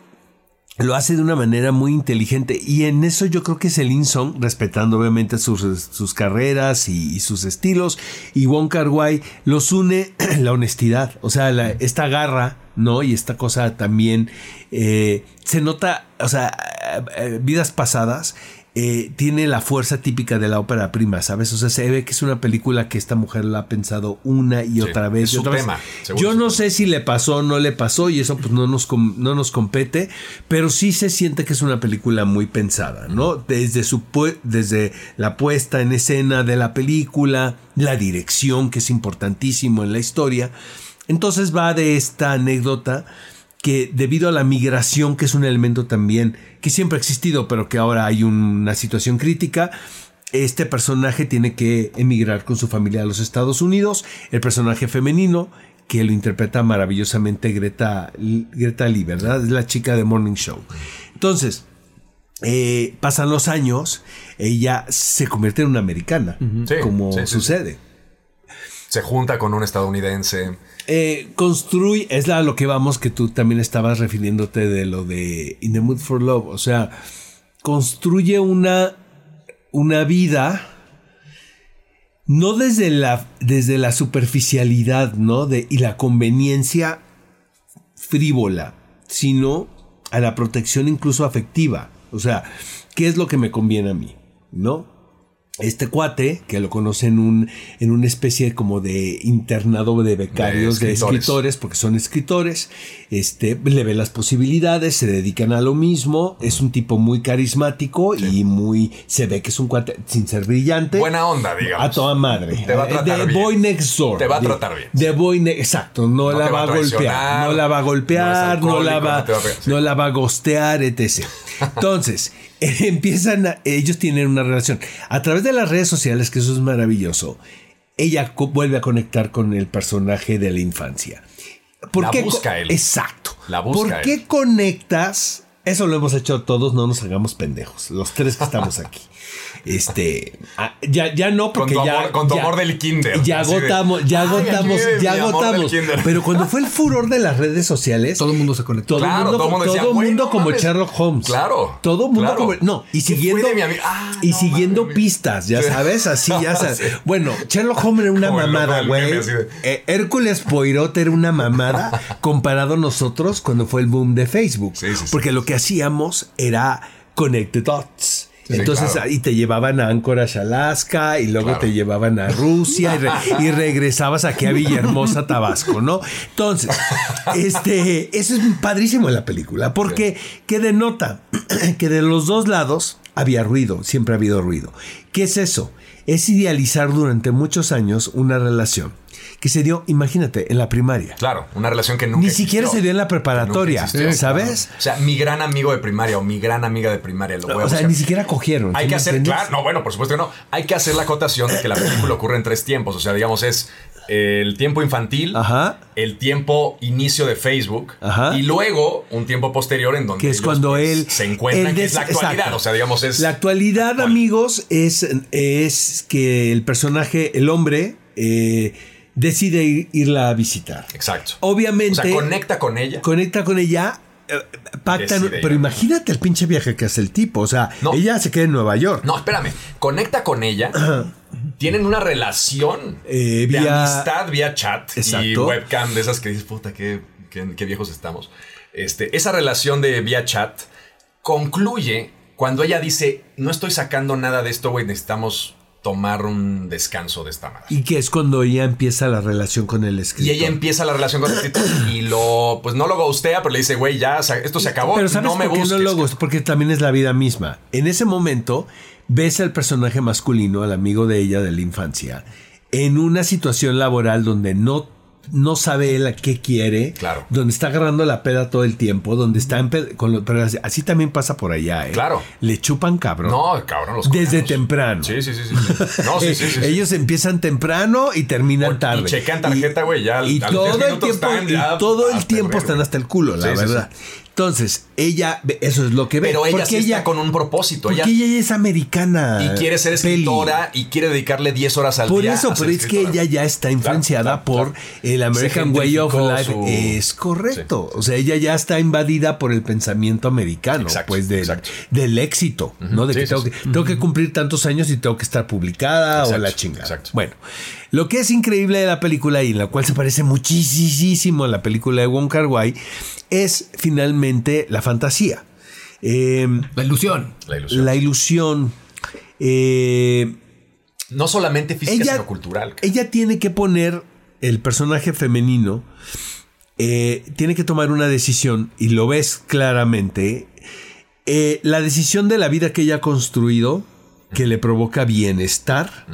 lo hace de una manera muy inteligente y en eso yo creo que Celine Song, respetando obviamente sus, sus carreras y, sus estilos, y Wong Kar los une la honestidad, o sea, la- esta garra, ¿no? Y esta cosa también eh, se nota, o sea, eh, eh, vidas pasadas. Eh, tiene la fuerza típica de la ópera prima, ¿sabes? O sea, se ve que es una película que esta mujer la ha pensado una y Sí, otra vez. es y su vez. tema, Yo no sé si le pasó o no le pasó y eso pues no nos, no nos compete, pero sí se siente que es una película muy pensada, ¿no? Desde, su desde la puesta en escena de la película, la dirección que es importantísimo en la historia. Entonces va de esta anécdota que debido a la migración, que es un elemento también que siempre ha existido, pero que ahora hay una situación crítica, este personaje tiene que emigrar con su familia a los Estados Unidos. El personaje femenino, que lo interpreta maravillosamente Greta, Greta Lee, ¿verdad? Es la chica de Morning Show. Entonces, eh, pasan los años, ella se convierte en una americana, Sí, como sí, sí, sucede. Se junta con un estadounidense. Eh, construye, es a lo que vamos que tú también estabas refiriéndote de lo de In the Mood for Love, o sea, construye una, una vida no desde la, desde la superficialidad, ¿no? De, y la conveniencia frívola, sino a la protección incluso afectiva. O sea, ¿qué es lo que me conviene a mí? ¿No? Este cuate, que lo conoce en, un, en una especie como de internado de becarios, de De escritores, porque son escritores, este, le ve las posibilidades, se dedican a lo mismo, es un tipo muy carismático y muy, se ve que es un cuate sin ser brillante. Buena onda, digamos. A toda madre. Te va a tratar The bien. Boy Next Door. Te va a tratar bien. The Boy Exacto. No, No la va, a golpear. No la va a golpear. No, la va, no te va a no la va a gostear, etc. Entonces, empiezan. a- ellos tienen una relación. A través de las redes sociales, que eso es maravilloso, ella vuelve a conectar con el personaje de la infancia. ¿Por La qué busca él. Exacto. La busca ¿Por qué él. conectas? Eso lo hemos hecho todos, no nos hagamos pendejos. Los tres que estamos aquí. Este, ah, ya, ya no, Con porque tu ya. amor- con tu ya- amor del kinder. Ya agotamos, ya "Ay, aquí agotamos, ya agotamos. kinder". Pero cuando fue el furor de las redes sociales, Todo el mundo se conectó. todo el Claro, mundo, todo mundo todo decía, el "Güey, mundo no como mames". Sherlock Holmes. Claro, Todo el mundo claro. como. No, y ¿Qué fue siguiendo. Ah, y no siguiendo pistas, ya sabes, así, ya sabes. Sí. Bueno, Sherlock Holmes era una Como mamada, güey. Eh, Hércules Poirot era una mamada comparado a nosotros cuando fue el boom de Facebook. Sí, sí, sí. Porque lo que hacíamos era connect the dots. Sí, Entonces claro. ahí te llevaban a Anchorage, Alaska, y luego Claro. te llevaban a Rusia y, re- y regresabas aquí a Villahermosa, Tabasco, ¿no? Entonces, este, eso es padrísimo en la película, porque que denota que de los dos lados había ruido, siempre ha habido ruido. ¿Qué es eso? Es idealizar durante muchos años una relación que se dio, imagínate, en la primaria. Claro, una relación que nunca Ni siquiera existió. se dio en la preparatoria, existió, ¿sabes? claro. O sea, mi gran amigo de primaria o mi gran amiga de primaria. Lo voy a O sea, buscar. ni siquiera cogieron. Hay ¿sí que hacer, entiendes? claro, no, bueno, por supuesto que no. Hay que hacer la acotación de que la película ocurre en tres tiempos. O sea, digamos, es el tiempo infantil, Ajá. el tiempo inicio de Facebook Ajá. y luego un tiempo posterior en donde que es ellos, cuando pues, él se encuentran, él que es la actualidad. exacto. O sea, digamos, es. La actualidad, actual. amigos, es, es que el personaje, el hombre, eh, decide ir- irla a visitar. Exacto. Obviamente. O sea, conecta con ella. conecta con ella. eh, Pactan, Decide pero ir. imagínate el pinche viaje que hace el tipo. O sea, No. ella se queda en Nueva York. No, espérame. Conecta con ella. Tienen una relación Eh, de vía- amistad vía chat y webcam de esas que dices, puta, qué, qué- qué viejos estamos. Este, esa relación de vía chat concluye cuando ella dice, no estoy sacando nada de esto, güey, necesitamos tomar un descanso de esta madre. Y que es cuando ella empieza la relación con el Y escritor. ella empieza la relación con el escritor y lo, pues no lo gustea, pero le dice, güey, ya, esto se acabó, Pero ¿sabes no me por qué busques. no lo gusta? Porque también es la vida misma. En ese momento ves al personaje masculino, al amigo de ella de la infancia, en una situación laboral donde no, no sabe él a qué quiere, Claro. donde está agarrando la peda todo el tiempo, donde está en con pero así, también pasa por allá, ¿eh? Claro. Le chupan cabrón. No, cabrón, los Desde coreanos. temprano. Sí, sí, sí, sí. No, sí, sí, sí, sí. Ellos empiezan temprano y terminan O- y tarde. checan tarjeta, güey, ya al- Y todo 10 el tiempo, están y todo el hasta tiempo el están verga. hasta el culo, la verdad. Entonces, ella, eso es lo que ve. Pero ella Porque sí está con un propósito. porque Ella, ella, es americana. y quiere ser Peli. escritora y quiere dedicarle 10 horas al Por día. eso, a pero es que ella ya está influenciada claro, por claro. el American Way of Life. su- Es correcto. O sea, ella ya está invadida por el pensamiento americano, Exacto, pues del, exacto. del éxito, ¿no? De Sí, que, tengo, que tengo que cumplir tantos años y tengo que estar publicada o Exacto, la chingada. exacto. Bueno, lo que es increíble de la película y en la cual se parece muchísimo a la película de Wong Kar Wai es finalmente la fantasía. Eh, La ilusión. La ilusión. la ilusión. eh, No solamente física, ella, sino cultural. ella tiene que poner el personaje femenino, eh, tiene que tomar una decisión y lo ves claramente. eh, la decisión de la vida que ella ha construido, que le provoca bienestar,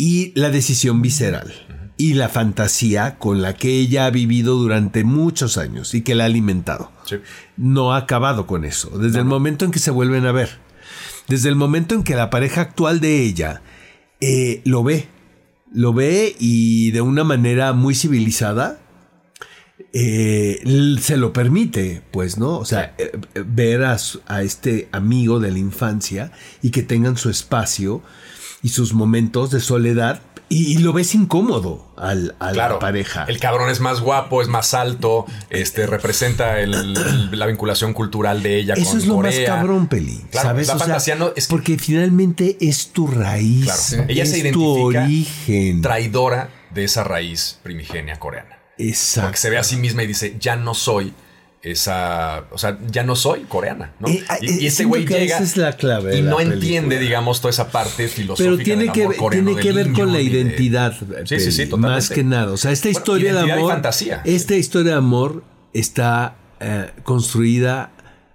y la decisión visceral. Y la fantasía con la que ella ha vivido durante muchos años y que la ha alimentado Sí. no ha acabado con eso. Desde el momento en que se vuelven a ver. Desde el momento en que la pareja actual de ella eh, lo ve. Lo ve y de una manera muy civilizada eh, se lo permite, pues, ¿no? O sea, eh, ver a, a, este amigo de la infancia y que tengan su espacio y sus momentos de soledad. Y, lo ves incómodo al, a la pareja. El cabrón es más guapo, es más alto, este representa la vinculación cultural de ella Eso es lo más cabrón, Peli. ¿sabes? La fantasía no, es Porque finalmente es tu raíz. Ella es se identifica tu origen. traidora de esa raíz primigenia coreana. Exacto. Porque se ve a sí misma y dice, ya no soy esa, o sea, ya no soy coreana, ¿no? Eh, y, ese güey llega es la clave y no entiende, digamos, toda esa parte filosófica. Pero tiene que, tiene que ver con la identidad, sí, sí, sí, más que nada. O sea, esta historia de amor, fantasía. esta historia de amor está eh, construida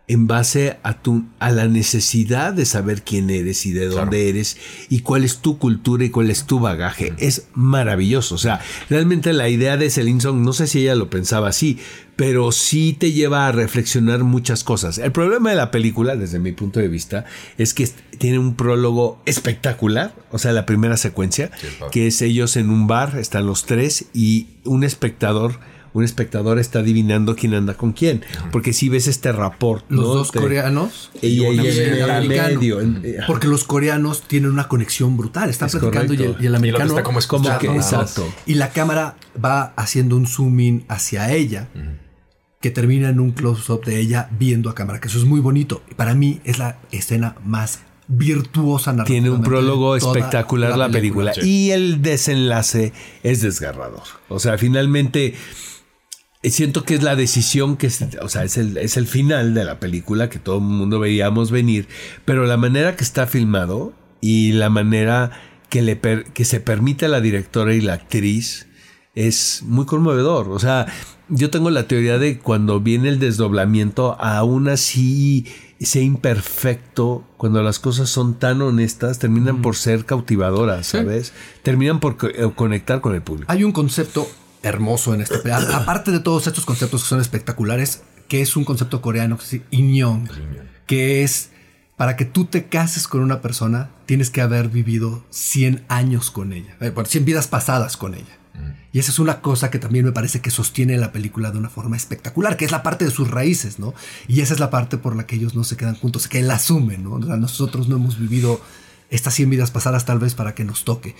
en base a, tu, a la necesidad de saber quién eres y de dónde eres y cuál es tu cultura y cuál es tu bagaje. Es maravilloso. O sea, realmente la idea de Celine Song, no sé si ella lo pensaba así, pero sí te lleva a reflexionar muchas cosas. El problema de la película, desde mi punto de vista, es que tiene un prólogo espectacular, o sea, la primera secuencia, que es ellos en un bar, están los tres y un espectador un espectador está adivinando quién anda con quién. Porque si ves este rapport. Los dos coreanos y, el americano. porque los coreanos tienen una conexión brutal. Están platicando y el, americano está como, como que, exacto. Y la cámara va haciendo un zoom in hacia ella. Que termina en un close-up de ella viendo a cámara, que eso es muy bonito. Para mí es la escena más virtuosa Tiene un prólogo espectacular la película. Y el desenlace es desgarrador. O sea, finalmente siento que es la decisión que, o sea, es el, es el final de la película que todo el mundo veíamos venir, pero la manera que está filmado y la manera que, le que se permite a la directora y la actriz es muy conmovedor. O sea, yo tengo la teoría de cuando viene el desdoblamiento, aún así sea imperfecto, cuando las cosas son tan honestas, terminan por ser cautivadoras, ¿sabes? Terminan por eh, conectar con el público. Hay un concepto hermoso en este Aparte de todos estos conceptos que son espectaculares, que es un concepto coreano que es Inyong, que es para que tú te cases con una persona, tienes que haber vivido 100 años con ella, 100 eh, vidas pasadas con ella. Mm. Y esa es una cosa que también me parece que sostiene la película de una forma espectacular, que es la parte de sus raíces, ¿no? Y esa es la parte por la que ellos no se quedan juntos, que él asume, ¿no? nosotros no hemos vivido estas 100 vidas pasadas tal vez para que nos toque.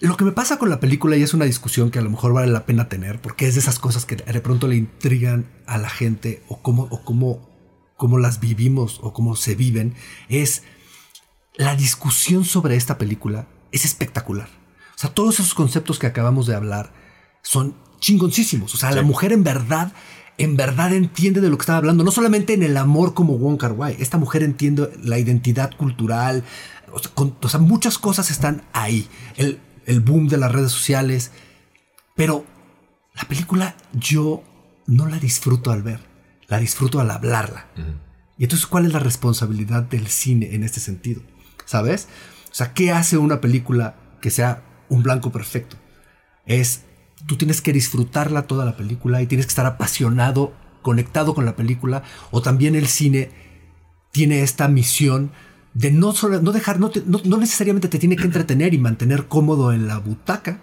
Lo que me pasa con la película, y es una discusión que a lo mejor vale la pena tener, porque es de esas cosas que de pronto le intrigan a la gente, o cómo, o cómo, cómo las vivimos, o cómo se viven, es la discusión sobre esta película es espectacular. O sea, todos esos conceptos que acabamos de hablar son chingoncísimos. O sea, la mujer en verdad, en verdad entiende de lo que estaba hablando. No solamente en el amor como Wong Kar Wai. Esta mujer entiende la identidad cultural. O sea, o sea, muchas cosas están ahí. El, el boom de las redes sociales. Pero la película yo no la disfruto al ver, la disfruto al hablarla. Y entonces, ¿cuál es la responsabilidad del cine en este sentido? ¿Sabes? O sea, ¿qué hace una película que sea un blanco perfecto? Es, tú tienes que disfrutarla toda la película y tienes que estar apasionado, conectado con la película, o también el cine tiene esta misión de no, solo, no dejar, no, no, necesariamente te tiene que entretener y mantener cómodo en la butaca,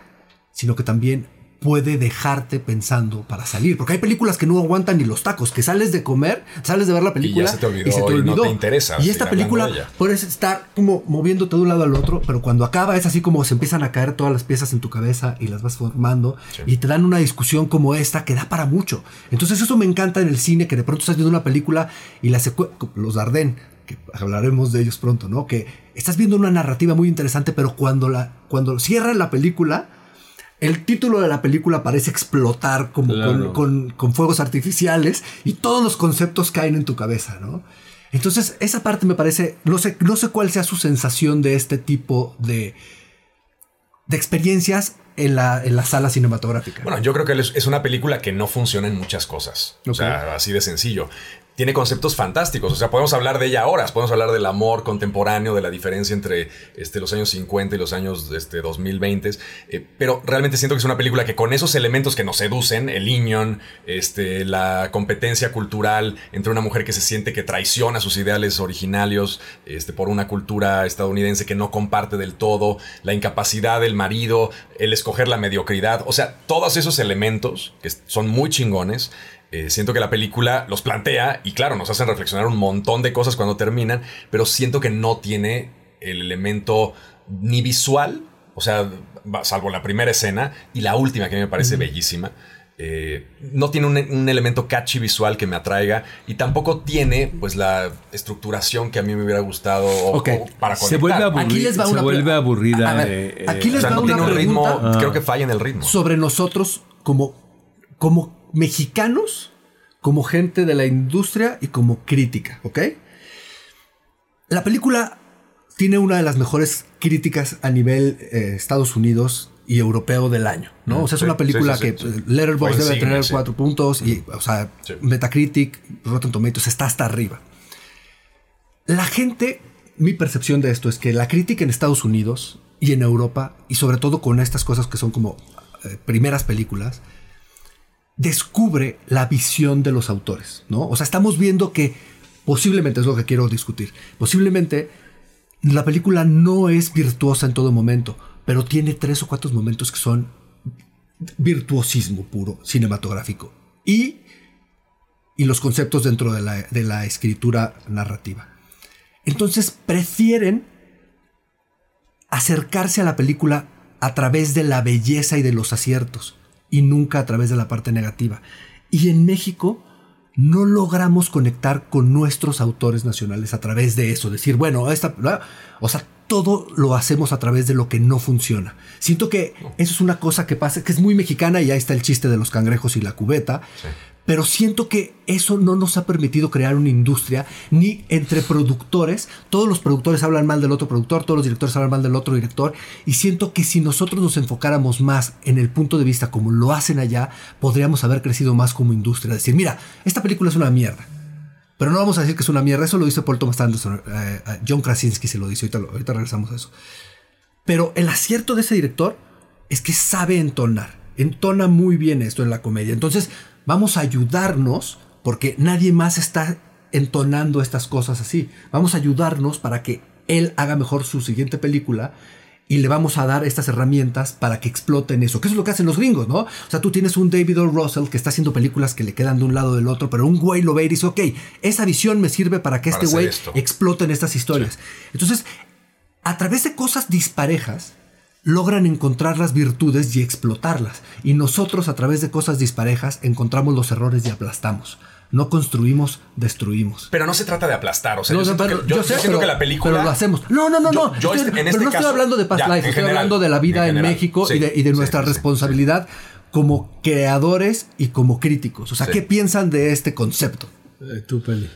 sino que también puede dejarte pensando para salir. Porque hay películas que no aguantan ni los tacos, que sales de comer, sales de ver la película y, se te olvidó, y, no te interesa. Y esta película puedes estar como moviéndote de un lado al otro, pero cuando acaba es así como se empiezan a caer todas las piezas en tu cabeza y las vas formando y te dan una discusión como esta que da para mucho. Entonces eso me encanta en el cine, que de pronto estás viendo una película y la los Dardenne hablaremos de ellos pronto, ¿no? Que estás viendo una narrativa muy interesante, pero cuando, la, cuando cierra la película, el título de la película parece explotar como con, fuegos artificiales y todos los conceptos caen en tu cabeza, ¿no? Entonces, esa parte me parece, no sé, no sé cuál sea su sensación de este tipo de, de experiencias en la, en la sala cinematográfica. Bueno, yo creo que es una película que no funciona en muchas cosas. O sea, así de sencillo tiene conceptos fantásticos. O sea, podemos hablar de ella horas, podemos hablar del amor contemporáneo, de la diferencia entre este, los años 50 y los años este, 2020. Eh, pero realmente siento que es una película que con esos elementos que nos seducen, el Iñon, este, la competencia cultural entre una mujer que se siente que traiciona sus ideales originarios este, por una cultura estadounidense que no comparte del todo, la incapacidad del marido, el escoger la mediocridad, o sea, todos esos elementos que son muy chingones eh, siento que la película los plantea y claro, nos hacen reflexionar un montón de cosas cuando terminan, pero siento que no tiene el elemento ni visual, o sea, salvo la primera escena y la última que me parece bellísima. Eh, no tiene un, elemento catchy visual que me atraiga y tampoco tiene pues la estructuración que a mí me hubiera gustado para conectar. Se vuelve, aburrida. aquí les va una ritmo, creo que falla en el ritmo. Sobre nosotros como, como mexicanos, como gente de la industria y como crítica, ¿ok? La película tiene una de las mejores críticas a nivel eh, Estados Unidos y europeo del año, ¿no? Mm, o sea, es una película que Letterboxd debe tener cuatro puntos y, o sea, Metacritic, Rotten Tomatoes está hasta arriba. La gente, mi percepción de esto es que la crítica en Estados Unidos y en Europa, y sobre todo con estas cosas que son como eh, primeras películas, descubre la visión de los autores, ¿no? O sea, estamos viendo que posiblemente es lo que quiero discutir. Posiblemente la película no es virtuosa en todo momento, pero tiene tres o cuatro momentos que son virtuosismo puro, cinematográfico. Y, y los conceptos dentro de la, de la escritura narrativa. Entonces prefieren acercarse a la película a través de la belleza y de los aciertos y nunca a través de la parte negativa. Y en México no logramos conectar con nuestros autores nacionales a través de eso. Decir, bueno, esta, o sea, todo lo hacemos a través de lo que no funciona. Siento que eso es una cosa que pasa, que es muy mexicana y ahí está el chiste de los cangrejos y la cubeta pero siento que eso no nos ha permitido crear una industria ni entre productores. Todos los productores hablan mal del otro productor, todos los directores hablan mal del otro director. Y siento que si nosotros nos enfocáramos más en el punto de vista como lo hacen allá, podríamos haber crecido más como industria. Decir, mira, esta película es una mierda. Pero no vamos a decir que es una mierda. Eso lo dice Paul Thomas Anderson. Eh, eh, John Krasinski se lo dice. Ahorita, ahorita regresamos a eso. Pero el acierto de ese director es que sabe entonar. Entona muy bien esto en la comedia. Entonces, Vamos a ayudarnos porque nadie más está entonando estas cosas así. Vamos a ayudarnos para que él haga mejor su siguiente película y le vamos a dar estas herramientas para que exploten eso. Que es lo que hacen los gringos, ¿no? O sea, tú tienes un David O. Russell que está haciendo películas que le quedan de un lado del otro, pero un güey lo ve y dice, ok, esa visión me sirve para que este güey explote en estas historias. Entonces, a través de cosas disparejas, logran encontrar las virtudes y explotarlas. Y nosotros a través de cosas disparejas encontramos los errores y aplastamos. No construimos, destruimos. Pero no se trata de aplastar. O sea, yo, siento, que, la película. Pero lo hacemos. No, no, no, no. Yo, este, pero no estoy hablando de Past Life, estoy hablando de la vida en, México y de, nuestra responsabilidad como creadores y como críticos. O sea, ¿qué piensan de este concepto? Eh, tu peli.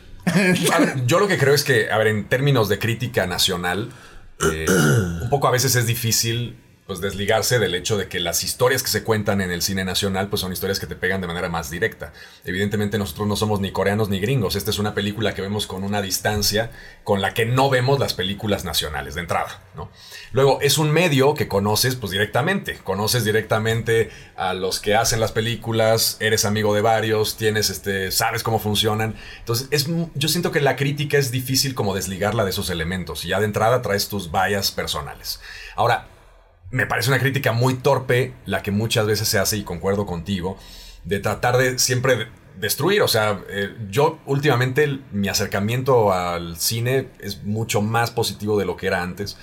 yo lo que creo es que, a ver, en términos de crítica nacional, eh, un poco a veces es difícil pues desligarse del hecho de que las historias que se cuentan en el cine nacional pues son historias que te pegan de manera más directa. Evidentemente nosotros no somos ni coreanos ni gringos, esta es una película que vemos con una distancia con la que no vemos las películas nacionales de entrada, ¿no? Luego es un medio que conoces pues directamente, conoces directamente a los que hacen las películas, eres amigo de varios, tienes este sabes cómo funcionan. Entonces, es yo siento que la crítica es difícil como desligarla de esos elementos y ya de entrada traes tus vallas personales. Ahora, me parece una crítica muy torpe la que muchas veces se hace, y concuerdo contigo, de tratar de siempre destruir. O sea, eh, yo últimamente mi acercamiento al cine es mucho más positivo de lo que era antes.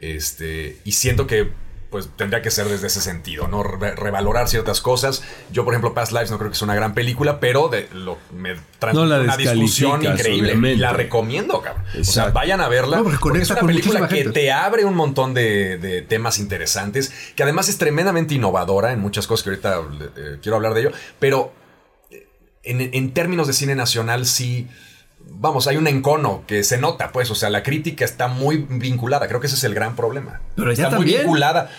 Este, y siento que pues tendría que ser desde ese sentido, ¿no? revalorar ciertas cosas. Yo, por ejemplo, Past Lives no creo que sea una gran película, pero de, lo, me trae una discusión increíble. Y la recomiendo, cabrón. O sea, vayan a verla. es una película que te abre un montón de, temas interesantes, que además es tremendamente innovadora en muchas cosas que ahorita eh, quiero hablar de ello, pero eh, en, en términos de cine nacional sí vamos, hay un encono que se nota, pues, o sea, la crítica está muy vinculada, creo que ese es el gran problema. Pero está muy vinculada.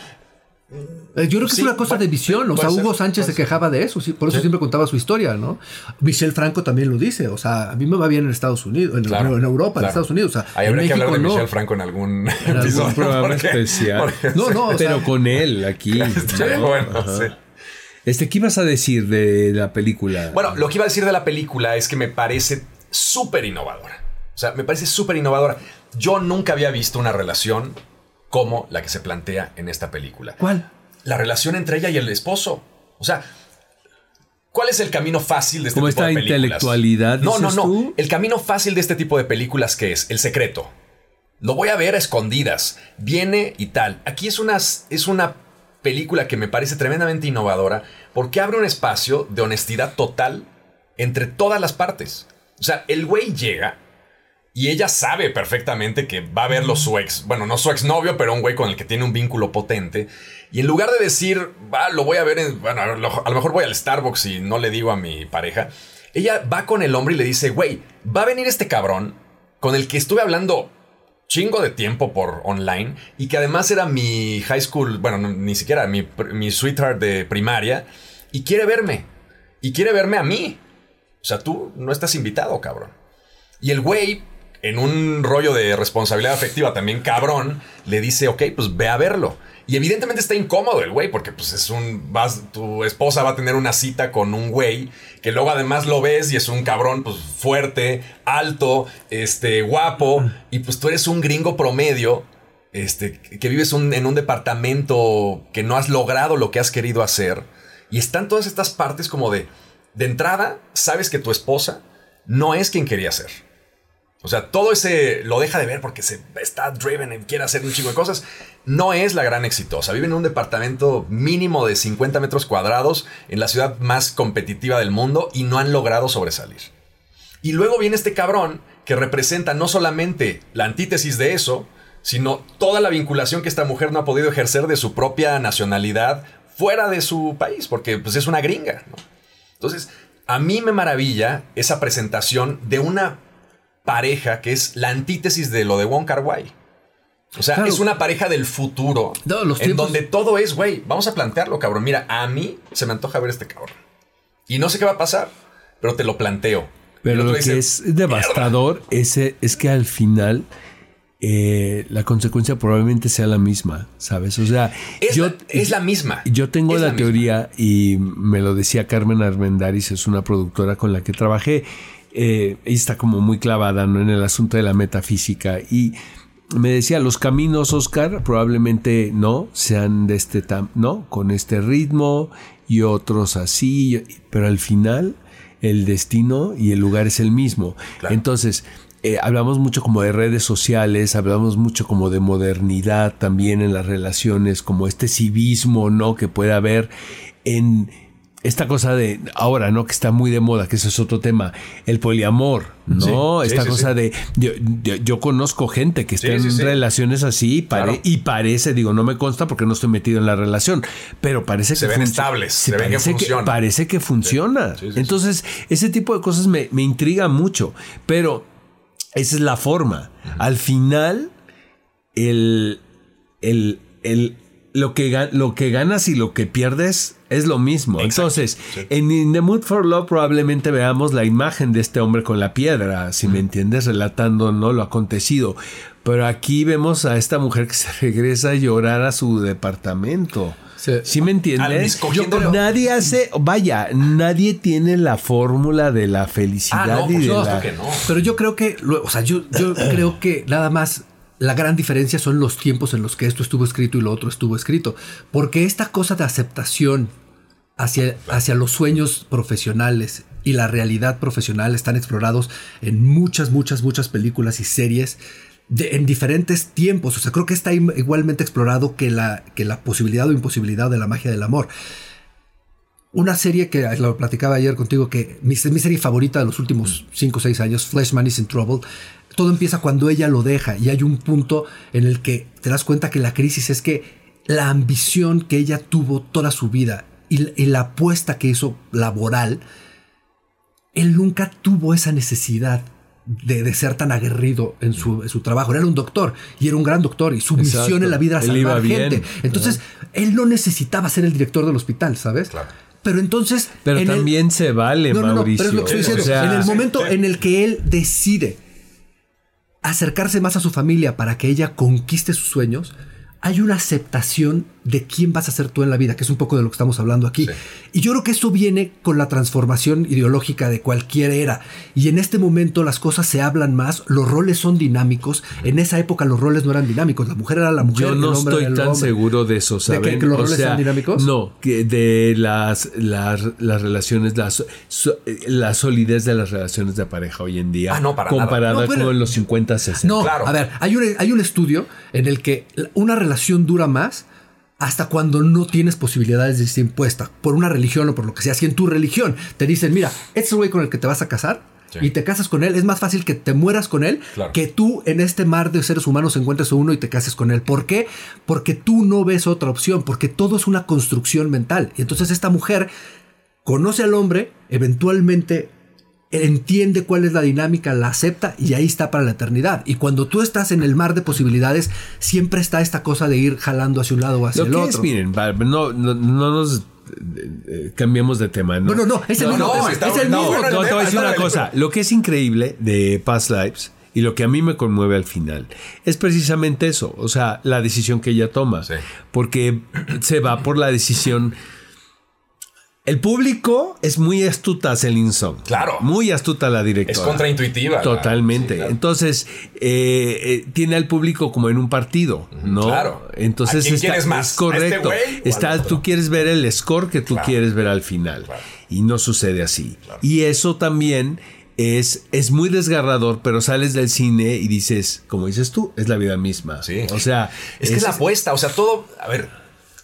Eh, Yo creo que Sí, es una cosa bueno, de visión. o sea, Hugo ser, Sánchez se quejaba de eso. sí, por eso siempre contaba su historia, ¿no? Michel Franco también lo dice. O sea, a mí me va bien en Estados Unidos, en, Claro, en Europa, en. Estados Unidos. O sea, Ahí habría que hablar de no. Michel Franco en algún episodio. Un programa porque- especial. porque- No, no, o Pero con él aquí. Bueno. Este, ¿qué ibas a decir de la película? Bueno, lo que iba a decir de la película es que me parece súper innovadora. O sea, me parece súper innovadora. Yo nunca había visto una relación como la que se plantea en esta película. ¿cuál? La relación entre ella y el esposo. O sea, ¿cuál es el camino fácil de este tipo de esta películas? intelectualidad, No, no, no. tú. El camino fácil de este tipo de películas que es el secreto. Lo voy a ver a escondidas. Viene y tal. Aquí es una, es una película que me parece tremendamente innovadora porque abre un espacio de honestidad total entre todas las partes. O sea, el güey llega y ella sabe perfectamente que va a verlo su ex, bueno, no su exnovio, pero un güey con el que tiene un vínculo potente. Y en lugar de decir, va, lo voy a ver, en, bueno, a lo, mejor voy al Starbucks y no le digo a mi pareja, ella va con el hombre y le dice, güey, va a venir este cabrón con el que estuve hablando chingo de tiempo por online y que además era mi high school, bueno, no, ni siquiera mi, mi sweetheart de primaria y quiere verme. Y quiere verme a mí. O sea, tú no estás invitado, cabrón. Y el güey, en un rollo de responsabilidad afectiva también cabrón, le dice, ok, pues ve a verlo. Y evidentemente está incómodo el güey, porque pues es un, vas, tu esposa va a tener una cita con un güey, que luego además lo ves y es un cabrón pues fuerte, alto, este, guapo, y pues tú eres un gringo promedio, este, que vives un- en un departamento que no has logrado lo que has querido hacer. Y están todas estas partes como de, de entrada, sabes que tu esposa no es quien quería ser. O sea, todo ese lo deja de ver porque se está driven y quiere hacer un chingo de cosas. No es la gran exitosa. Vive en un departamento mínimo de 50 metros cuadrados en la ciudad más competitiva del mundo y no han logrado sobresalir. Y luego viene este cabrón que representa no solamente la antítesis de eso, sino toda la vinculación que esta mujer no ha podido ejercer de su propia nacionalidad fuera de su país, porque pues, es una gringa. ¿no? Entonces, a mí me maravilla esa presentación de una pareja que es la antítesis de lo de Wong Kar Wai. O sea, Claro. es una pareja del futuro No, los en tiempos- donde todo es, güey, vamos a plantearlo, cabrón. Mira, a mí se me antoja ver este cabrón. Y no sé qué va a pasar, pero te lo planteo. Pero lo que dice, es devastador ese, es que al final eh, la consecuencia probablemente sea la misma, ¿sabes? O sea, Es, yo, la, es la misma. yo tengo Es la, teoría y me lo decía Carmen Armendaris, es una productora con la que trabajé. Eh, ella está como muy clavada ¿no? en el asunto de la metafísica y me decía, los caminos, Oscar, probablemente no sean de este tam no, con este ritmo y otros así, pero al final el destino y el lugar es el mismo. Claro. Entonces, eh, hablamos mucho como de redes sociales, hablamos mucho como de modernidad también en las relaciones, como este civismo, ¿no? Que puede haber en esta cosa de ahora, ¿no? Que está muy de moda, que ese es otro tema, el poliamor, ¿no? Sí, esta sí, cosa sí. de, yo, conozco gente que está en relaciones así y pare- Claro. y parece, digo, no me consta porque no estoy metido en la relación, pero parece Se que ven estables, se se ven que parece funcionan. parece que funciona. Entonces, ese tipo de cosas me, me intriga mucho, pero esa es la forma. Al final, el, el, el, lo, que, lo que ganas y lo que pierdes es lo mismo. Exacto, Entonces, sí. en In the Mood for Love probablemente veamos la imagen de este hombre con la piedra, si me entiendes, relatando ¿no? lo acontecido. Pero aquí vemos a esta mujer que se regresa a llorar a su departamento. Sí. ¿Sí me entiendes? nadie hace, vaya, nadie tiene la fórmula de la felicidad Ah, no, y por de supuesto la- que no. Pero yo creo que, o sea, yo, yo creo que nada más la gran diferencia son los tiempos en los que esto estuvo escrito y lo otro estuvo escrito. Porque esta cosa de aceptación hacia, hacia los sueños profesionales y la realidad profesional están explorados en muchas, muchas, muchas películas y series de- en diferentes tiempos. O sea, creo que está igualmente explorado que la, que la posibilidad o imposibilidad de la magia del amor. Una serie que lo platicaba ayer contigo, que mi, es mi serie favorita de los últimos 5 o 6 años, Fleshman is in Trouble. Todo empieza cuando ella lo deja y hay un punto en el que te das cuenta que la crisis es que la ambición que ella tuvo toda su vida y, y la apuesta que hizo laboral, él nunca tuvo esa necesidad de, de ser tan aguerrido en su, en su trabajo. Él era un doctor y era un gran doctor y su Exacto. misión en la vida era Él salvar bien. gente. Entonces, él no necesitaba ser el director del hospital, ¿sabes? Claro. Pero entonces... Pero en el- también se vale, no, no, no, Mauricio. pero es lo que estoy diciendo. o sea, en el momento en el que él decide acercarse más a su familia para que ella conquiste sus sueños, hay una aceptación de quién vas a ser tú en la vida, que es un poco de lo que estamos hablando aquí. Sí. Y yo creo que eso viene con la transformación ideológica de cualquier era. Y en este momento las cosas se hablan más, los roles son dinámicos. En esa época los roles no eran dinámicos, la mujer era la mujer. Yo el no hombre estoy era el tan hombre. seguro de eso, ¿De que- que los roles sean dinámicos? No, que de las, las, las relaciones, la, so- so- la solidez de las relaciones de pareja hoy en día, Ah, no, para nada. comparada No, pero- con los 50, 60. No, Claro. a ver, hay un, hay un estudio en el que una relación dura más hasta cuando no tienes posibilidades de ser impuesta por una religión o por lo que sea. Si en tu religión te dicen, mira, este es el güey con el que te vas a casar Sí. y te casas con él, es más fácil que te mueras con él Claro. que tú en este mar de seres humanos encuentres a uno y te cases con él. ¿Por qué? Porque tú no ves otra opción, porque todo es una construcción mental. Y entonces esta mujer conoce al hombre, eventualmente entiende cuál es la dinámica, la acepta y ahí está para la eternidad. Y cuando tú estás en el mar de posibilidades, siempre está esta cosa de ir jalando hacia un lado o hacia Lo el que otro. es, miren, no, no, no nos eh, eh, cambiemos de tema, ¿no? No, no, no, es el No, mismo no, tema. está- es el no, mismo No, te voy a decir una cosa. Lo que es increíble de Past Lives y lo que a mí me conmueve al final es precisamente eso. O sea, la decisión que ella toma. Sí. Porque se va por la decisión. El público es muy astuta, Celine Song. Claro. Muy astuta la directora. Es contraintuitiva. Totalmente. Sí, claro. Entonces, eh, eh, tiene al público como en un partido, ¿no? claro. Entonces, ¿A quién está- quieres más? es ¿A este correcto. al Está, tú quieres ver el score que tú Claro. quieres ver al final. Y no sucede así. Y eso también es, es muy desgarrador, pero sales del cine y dices, como dices tú, es la vida misma. Sí. O sea, Es que es la apuesta, o sea, todo, a ver,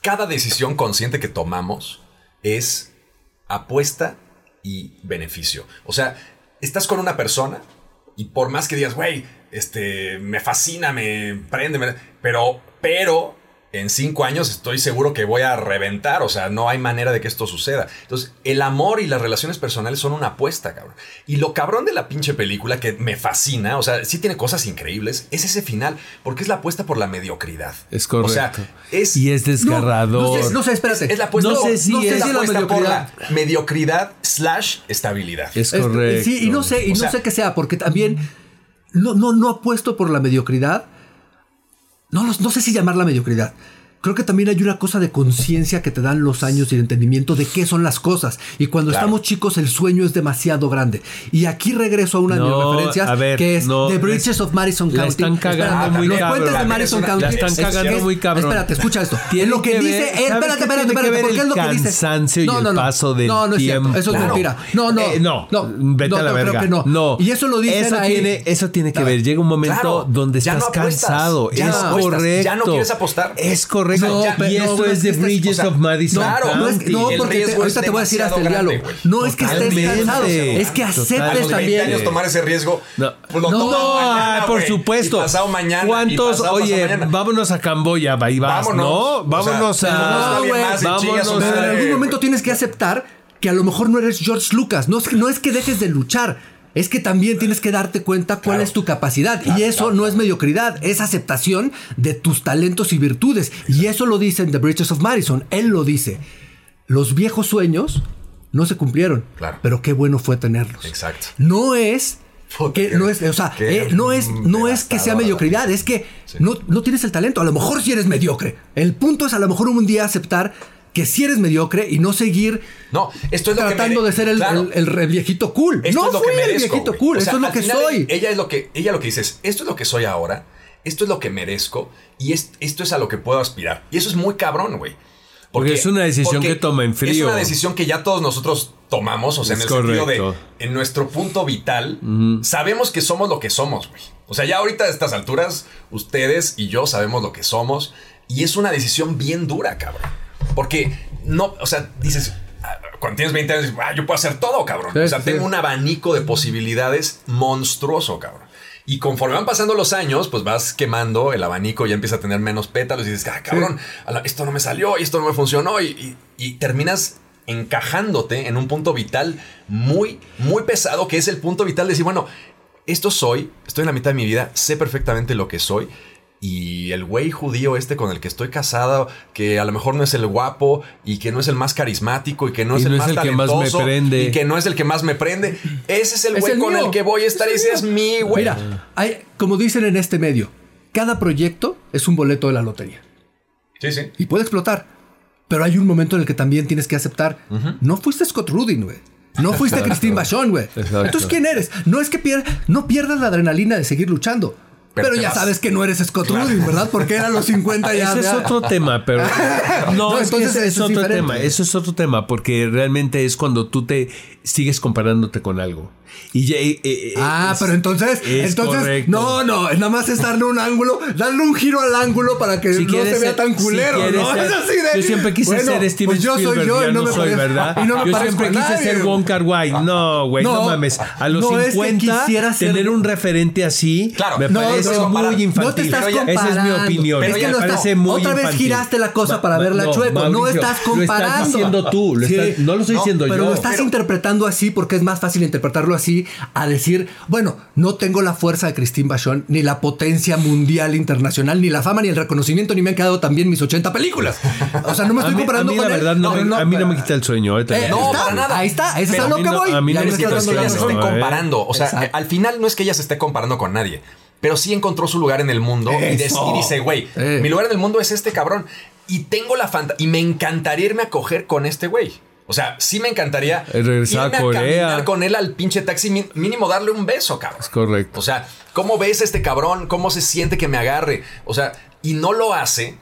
cada decisión consciente que tomamos es apuesta y beneficio. O sea, estás con una persona y por más que digas, güey, este, me fascina, me prende, me-", pero, pero en cinco años estoy seguro que voy a reventar, o sea, no hay manera de que esto suceda. Entonces, el amor y las relaciones personales son una apuesta, cabrón. Y lo cabrón de la pinche película que me fascina, o sea, sí tiene cosas increíbles, es ese final, porque es la apuesta por la mediocridad. Es correcto. O sea, es... y es desgarrador. No, no sé, no sé, espérate. Es, la apuesta, No sé si es es la la apuesta por la mediocridad. mediocridad slash estabilidad. Es Este, correcto. Sí, y no sé, y O no sea- sé qué sea, porque también no, no, no apuesto por la mediocridad. No, no sé si llamarla mediocridad. Creo que también hay una cosa de conciencia que te dan los años y el entendimiento de qué son las cosas. Y cuando Claro. estamos chicos, el sueño es demasiado grande. Y aquí regreso a una de mis No, referencias, a ver, que es no, The les- Bridges of Madison la County. están cagando Espérate, muy los cabrón. puentes de Madison La County. están Es- cagando es- muy cabrón. Espérate, escucha esto. Tiene Es lo que, que dice. ver- eh, ¿sabes espérate, espérate, espérate. ver porque el es lo que dice. cansancio y el paso del no, no es cierto, tiempo? Eso es Claro. mentira. No, no. Eh, no, vete no, a la no, verga. que no. no. Y eso lo dicen eso ahí. Tiene, eso tiene que ver. Llega un momento donde estás no cansado. es no correcto. ya no quieres apostar. Es correcto. No, y esto no, es es The Bridges o sea, of Madison claro, No, es, no porque te- ahorita te voy a decir hasta el diálogo. güey. No es que estés cansado, es que aceptes los 20 también. años tomar ese riesgo. No, pues lo No, tomas No, mañana, ah, por güey. supuesto. Y pasado mañana. y ¿Cuántos? pasado, Oye, pasado mañana. vámonos a Camboya, ahí vas, Vámonos. ¿no? O sea, Vámonos no, a. alguien más y vámonos chinga su Pero en algún momento tienes que aceptar que a lo mejor no eres George Lucas. No es que, no es que dejes de luchar. Es que también tienes que darte cuenta cuál Claro. es tu capacidad. Claro, y eso claro, no es mediocridad, es aceptación de tus talentos y virtudes. Y eso lo dice en The Bridges of Madison. Él lo dice. Los viejos sueños no se cumplieron. Claro. Pero qué bueno fue tenerlos. Exacto. No es. Que no es, o sea, eh, no es, no es que sea mediocridad, es que no, no tienes el talento. A lo mejor si eres mediocre. El punto es a lo mejor un día aceptar que si eres mediocre y no seguir No, esto es lo que tratando de ser el, Claro. el- el re- viejito cool. Esto no es lo fui que el merezco, viejito güey. cool, O sea, eso es lo que soy. Ella es lo que, ella lo que dice es, esto es lo que soy ahora, esto es lo que merezco y es- esto es a lo que puedo aspirar. Y eso es muy cabrón, güey. Porque es una decisión que toma en Es frío. una decisión que ya todos nosotros tomamos, o sea, en Es el sentido de, en nuestro punto vital, sabemos que somos lo que somos, güey. O sea, ya ahorita a estas alturas, ustedes y yo sabemos lo que somos y es una decisión bien dura, cabrón. Porque no, o sea, dices, ah, cuando tienes 20 años, ah, yo puedo hacer todo, cabrón. Sí, o sea, sí. tengo un abanico de posibilidades monstruoso, cabrón. Y conforme van pasando los años, pues vas quemando el abanico, ya empieza a tener menos pétalos y dices, ah, cabrón, esto no me salió y esto no me funcionó. Y, y- y terminas encajándote en un punto vital muy, muy pesado, que es el punto vital de decir, bueno, esto soy, estoy en la mitad de mi vida, sé perfectamente lo que soy. Y el güey judío este con el que estoy casado, que a lo mejor no es el guapo y que no es el más carismático y que no es Y el no es más el que más me talentoso prende. y que no es el que más me prende. Ese es el Es güey con mío. el que voy a estar y ese es mi güey. Mira, hay, como dicen en este medio, cada proyecto es un boleto de la lotería. Sí, sí. Y puede explotar. Pero hay un momento en el que también tienes que aceptar. No fuiste Scott Rudin, güey. No fuiste Christine Bachon, güey. Entonces, ¿quién eres? No es que pier- no pierdas la adrenalina de seguir luchando. Pero ya vas. sabes que no eres Scott Rudin, ¿verdad? Porque era a los 50 ya. Ese es otro tema, pero no, No, es entonces ese es otro diferente. tema. Eso es otro tema, porque realmente es cuando tú te sigues comparándote con algo. Y ya, eh, eh, Ah, es- pero entonces, es entonces, correcto. no, no, nada más es darle un ángulo, darle un giro al ángulo para que Si no quieres se vea tan si culero, quieres ¿no? ser- es así de. yo siempre quise bueno, ser Steven pues yo soy yo ya y no, no me soy, parezco- ¿verdad? Y no me yo siempre quise nadie, ser Kar Wai. No, güey, no, No, mames. A los no es que 50 quisiera ser- tener un referente así Claro, me no, parece no, muy infantil. No te estás Pero. Esa es mi opinión. Pero es que lo me estás- parece muy otra vez giraste la cosa para verla chueco. no estás Lo comparando. estás diciendo tú. lo no lo estoy diciendo Pero yo. lo estás pero- interpretando así porque es más fácil interpretarlo así a decir, bueno, no tengo la fuerza de Christine Bachon, ni la potencia mundial internacional, ni la fama, ni el reconocimiento, ni me han quedado también mis 80 películas. O sea, no me A estoy mí, a comparando mí con la él. verdad no, a mí no me quita el sueño. eh, Eh. No, está, para nada. Ahí está, ese es Pero a lo que no- voy. a mí no me quita estás no es que dando ella se la esté razón. ¿eh? comparando. O sea, Exacto. al final no es que ella se esté comparando con nadie. Pero sí encontró su lugar en el mundo y, dice, güey, Eh. mi lugar en el mundo es este cabrón. Y tengo la fantasía. Y me encantaría irme a coger con este güey. O sea, sí me encantaría Eh, regresar a irme Corea. caminar con él al pinche taxi, mínimo darle un beso, cabrón. Es correcto. O sea, ¿cómo ves a este cabrón? ¿Cómo se siente que me agarre? O sea, y no lo hace,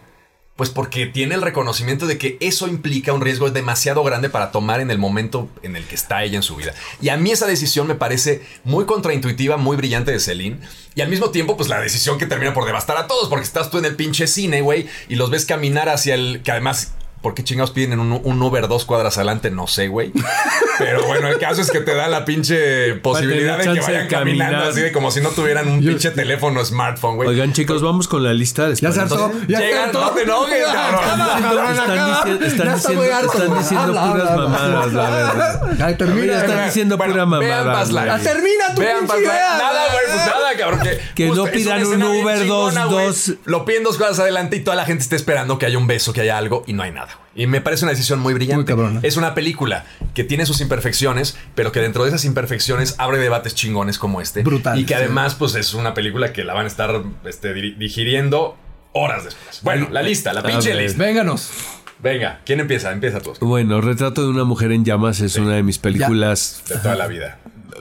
pues porque tiene el reconocimiento de que eso implica un riesgo demasiado grande para tomar en el momento en el que está ella en su vida. Y a mí esa decisión me parece muy contraintuitiva, muy brillante de Celine. Y al mismo tiempo, pues la decisión que termina por devastar a todos, porque estás tú en el pinche cine, güey, y los ves caminar hacia el... que además... ¿Por qué chingados piden en un, un Uber dos cuadras adelante? No sé, güey. Pero bueno, el caso es que te da la pinche posibilidad de que de vayan caminando caminar. así de como si no tuvieran un pinche teléfono smartphone, güey. Oigan, chicos, vamos con la lista. ¿les Ya se hartó. Ya se Llegan, hartó. no te enojes, cabrón. Están, diciendo, están diciendo, puras mamadas, la verdad. Termina. Están diciendo pura vean mamada. Termina tu Vean. Nada, güey, pues nada, cabrón. Que, no pidan un Uber dos, dos. Lo piden dos cuadras adelante y toda la gente está esperando que haya un beso, que haya algo y no hay nada. Güey. Y me parece una decisión muy brillante. Muy. Es una película que tiene sus imperfecciones, pero que dentro de esas imperfecciones abre debates chingones como este. Brutal, Y que sí. además, pues es una película que la van a estar este, digiriendo horas después. Bueno, la lista, la pinche lista. Vénganos. Venga, ¿quién empieza? Empieza tú. Bueno, Retrato de una mujer en llamas es una de mis películas De toda la vida.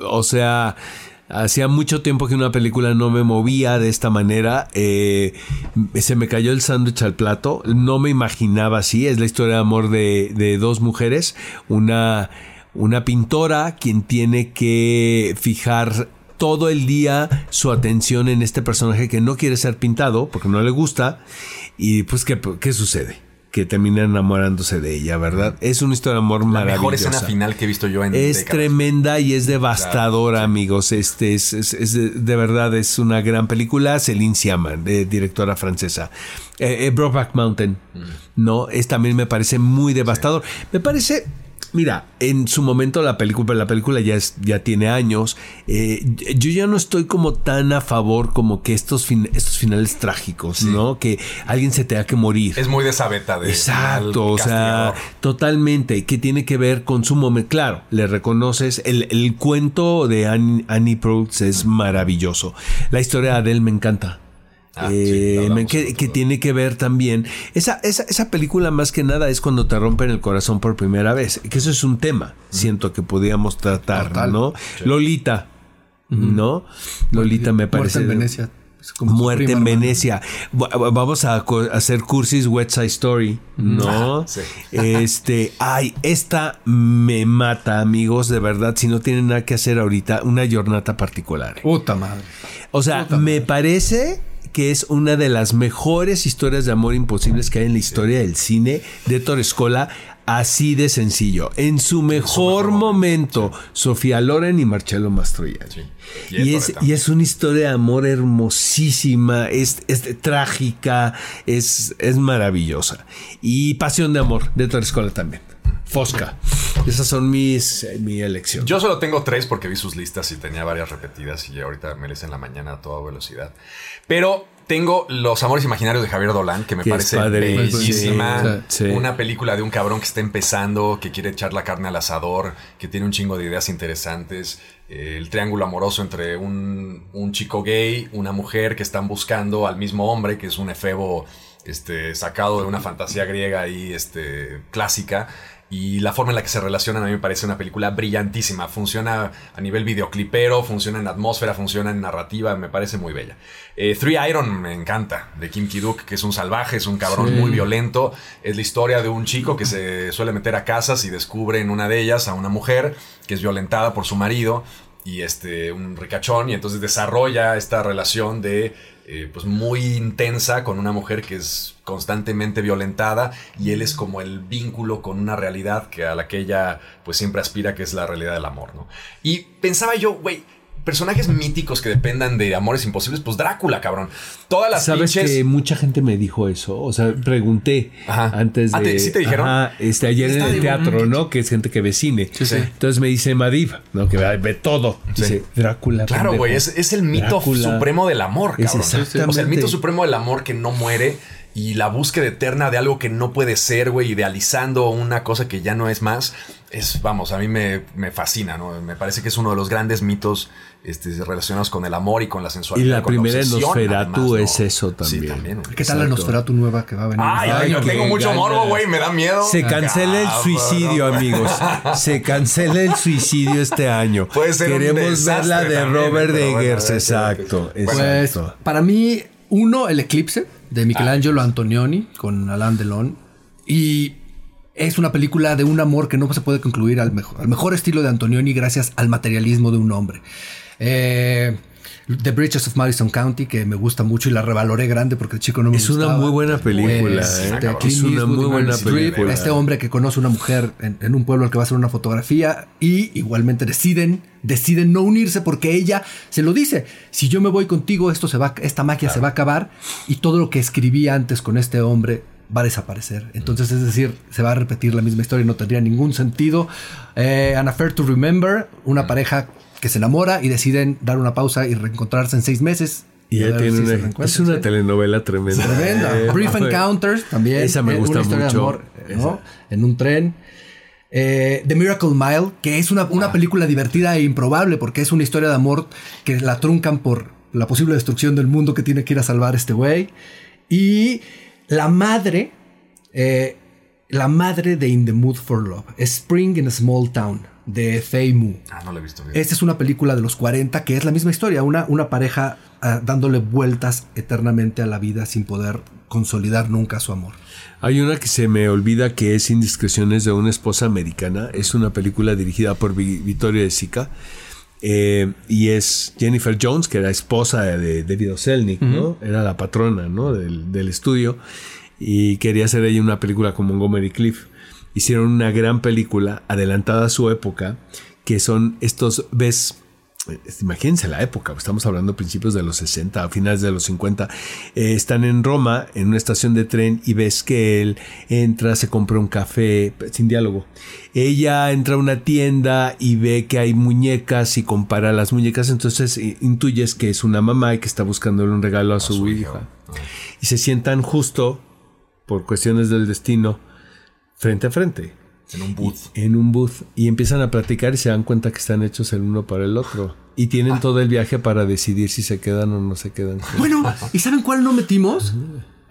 o sea, hacía mucho tiempo que una película no me movía de esta manera. eh, se me cayó el sándwich al plato. No me imaginaba así. Es la historia de amor de, de dos mujeres. Una, una pintora quien tiene que fijar todo el día su atención en este personaje que no quiere ser pintado porque no le gusta. Y pues, ¿qué, qué sucede? Que termina enamorándose de ella, ¿verdad? Es una historia de amor La maravillosa. mejor escena final que he visto yo en Es décadas. tremenda y es devastadora, amigos. Este es, es- es de, de verdad es una gran película. Céline Sciamma, de directora francesa. Eh, eh, Brokeback Mountain, no, es también me parece muy devastador. Me parece. Mira, en su momento la película, la película ya, es, ya tiene años. eh, yo ya no estoy como tan a favor como que estos, fin- estos finales trágicos, ¿no? Que alguien se tenga que morir. Es muy de esa beta de. Exacto, o sea, totalmente, que tiene que ver con su momento. Claro, le reconoces, el, el cuento de Annie, Annie Proulx es maravilloso. La historia de Adele me encanta. Ah, Eh, sí, que, tiene que ver también. Esa, esa, esa película más que nada es cuando te rompen el corazón por primera vez. Que eso es un tema, siento que podíamos tratar, Total. ¿no? Lolita, ¿no? Lolita me parece. Muerte en Venecia. Como Muerte prima en. Venecia. Va- Vamos a hacer cursis West Side Story, ¿no? Sí. Este, ay, esta me mata, amigos, de verdad. Si no tienen nada que hacer ahorita, una jornada particular. Puta madre. O sea, me parece que es una de las mejores historias de amor imposibles que hay en la historia del cine de Torrescola. Así de sencillo. En su mejor, momento, Sofía Loren y Marcello Mastroianni. Sí. Y, Y es, y es una historia de amor hermosísima, es, es trágica, es, es maravillosa. Y Pasión de Amor de Torrescola también. Fosca. Esas son mis eh, mi elección. Yo solo tengo tres porque vi sus listas y tenía varias repetidas y ahorita me les en la mañana a toda velocidad. Pero tengo Los Amores Imaginarios de Javier Dolan, que me Que parece padrísimo. bellísima. Sí. Una película de un cabrón que está empezando, que quiere echar la carne al asador, que tiene un chingo de ideas interesantes. Eh, el triángulo amoroso entre un, un chico gay, una mujer que están buscando al mismo hombre, que es un efebo este, sacado de una fantasía griega y este, clásica. Y la forma en la que se relacionan a mí me parece una película brillantísima. Funciona a nivel videoclipero, funciona en atmósfera, funciona en narrativa, me parece muy bella. Eh, Three Iron me encanta, de Kim Ki-duk, que es un salvaje, es un cabrón Sí. muy violento. Es la historia de un chico que se suele meter a casas y descubre en una de ellas a una mujer que es violentada por su marido y este un ricachón y entonces desarrolla esta relación de eh, pues muy intensa con una mujer que es constantemente violentada y él es como el vínculo con una realidad que a la que ella pues siempre aspira que es la realidad del amor, ¿no? Y pensaba yo, güey, personajes míticos que dependan de amores imposibles, pues Drácula, cabrón. Todas las Sabes pinches que mucha gente me dijo eso. O sea, pregunté Ajá. antes de. Ah, ¿te- sí te dijeron? Ajá, este, ayer en el de- teatro, ¿no? Que es gente que ve cine. sí. Entonces me dice Madiv, ¿no? Que ve, todo. Sí. Dice Drácula. Claro, güey, es, es el mito Drácula. supremo del amor, Es cabrón. exactamente. O sea, el mito supremo del amor que no muere y la búsqueda eterna de algo que no puede ser, güey, idealizando una cosa que ya no es más, es, vamos, a mí me, me fascina, ¿no? Me parece que es uno de los grandes mitos este, relacionados con el amor y con la Y sensualidad. la con primera Nosferatu ¿no? es eso Sí, también. también. güey. ¿Qué tal la Exacto. Nosferatu nueva que va a venir? Ay, Ay, yo tengo mucho morbo, güey, me da miedo. Se cancela el Cabrón. suicidio, amigos. Se cancela el suicidio este año. Puede ser un Queremos ver la de también, Robert Eggers. exacto, bueno. Pues exacto. para mí, uno, El Eclipse de Michelangelo Antonioni con Alain Delon. Y es una película de un amor que no se puede concluir al mejor, al mejor estilo de Antonioni gracias al materialismo de un hombre. Eh, The Bridges of Madison County, que me gusta mucho y la revaloré grande porque el chico no me Es una muy buena película, Este, ¿eh? Es una Eastwood muy buena Streep, película. Este hombre que conoce una mujer en, en un pueblo al que va a hacer una fotografía y igualmente deciden, deciden no unirse porque ella se lo dice. Si yo me voy contigo, esto se va, esta magia se va a acabar y todo lo que escribí antes con este hombre va a desaparecer. Entonces, es decir, se va a repetir la misma historia y no tendría ningún sentido. Eh, An Affair to Remember, una pareja que se enamora y deciden dar una pausa y reencontrarse en seis meses. Y ya tiene si una, es una sí. telenovela tremenda. Tremenda. Eh, Brief Encounters también. Esa me eh, gusta una mucho. amor, ¿no? En un tren. Eh, The Miracle Mile, que es una, una película divertida e improbable porque es una historia de amor que la truncan por la posible destrucción del mundo que tiene que ir a salvar este güey. Y la madre, eh, la madre de In the Mood for Love, Spring in a Small Town, de Fei Mu. Ah, no lo he visto. bien. Esta es una película de los 40 que es la misma historia, una, una pareja ah, dándole vueltas eternamente a la vida sin poder consolidar nunca su amor. Hay una que se me olvida que es Indiscreciones de una esposa americana. Es una película dirigida por Vi- Vittorio De Sica. Eh, y es Jennifer Jones, que era esposa de, de David Selnick, ¿no? Era la patrona, ¿no? Del, del estudio. Y quería hacer ella una película con Montgomery Cliff. Hicieron una gran película, adelantada a su época, que son estos, ves, imagínense la época, estamos hablando principios de los 60, a finales de los 50, eh, están en Roma, en una estación de tren, y ves que él entra, se compra un café, sin diálogo. Ella entra a una tienda y ve que hay muñecas y compara las muñecas, entonces eh, intuyes que es una mamá y que está buscándole un regalo a su, su hija. hija. Y se sientan justo, por cuestiones del destino, frente a frente En un booth. en un booth y empiezan a platicar y se dan cuenta que están hechos el uno para el otro. Y tienen Ah. todo el viaje para decidir si se quedan o no se quedan. Bueno, ¿y saben cuál no metimos?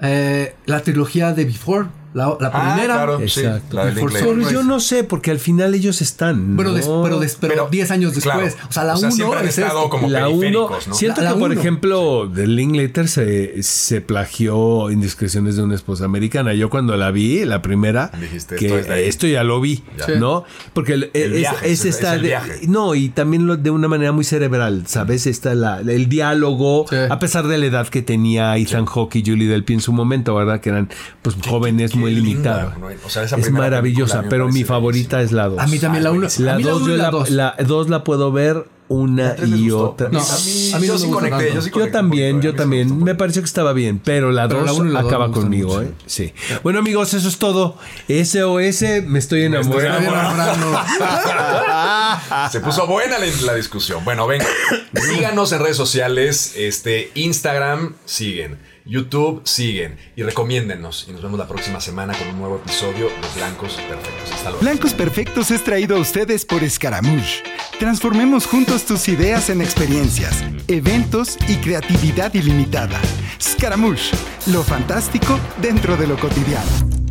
Eh, la trilogía de Before, la, la Ah, primera. claro, sí, Exacto. la del Before inglés. Sunrise. Pero yo no sé, porque al final ellos están. Pero, des- pero Pero, 10 años claro, después. O sea, la o sea, 1 siempre han es estado esto. como la 1, periféricos, ¿no? siento La- que la por uno. ejemplo de Linklater se, se plagió Indiscreciones de una esposa americana. Yo cuando la vi, la primera, Dijiste, que esto es esto ya lo vi, Ya. Sí. ¿no? Porque el- El es, viaje, es es- esta es el de- viaje. no y también lo, de una manera muy cerebral, ¿sabes? Está la, el diálogo, Sí. a pesar de la edad que tenía Ethan Hawke y Julie Delpy en su momento, ¿verdad? Que eran pues jóvenes muy. ¿no? O sea, esa es maravillosa, me pero mi favorita es la 2. A mí también la 1. La 2 yo la, la dos la puedo ver una y otra. No, a mí, a mí yo no sí me conecté, yo sí Yo también, yo también. Me mucho. pareció que estaba bien, pero la Pero 2 la uno y la dos acaba me conmigo, mucho. ¿eh? Sí. Bueno, amigos, eso es todo. SOS, me estoy estoy enamorando. enamorando. Se puso buena la, la discusión. Bueno, venga, síganos en redes sociales, este, Instagram, siguen, YouTube, siguen y recomiéndennos. Y nos vemos la próxima semana con un nuevo episodio de Blancos Perfectos. Hasta luego. Blancos Perfectos es traído a ustedes por Scaramouche. Transformemos juntos tus ideas en experiencias, eventos y creatividad ilimitada. Scaramouche, lo fantástico dentro de lo cotidiano.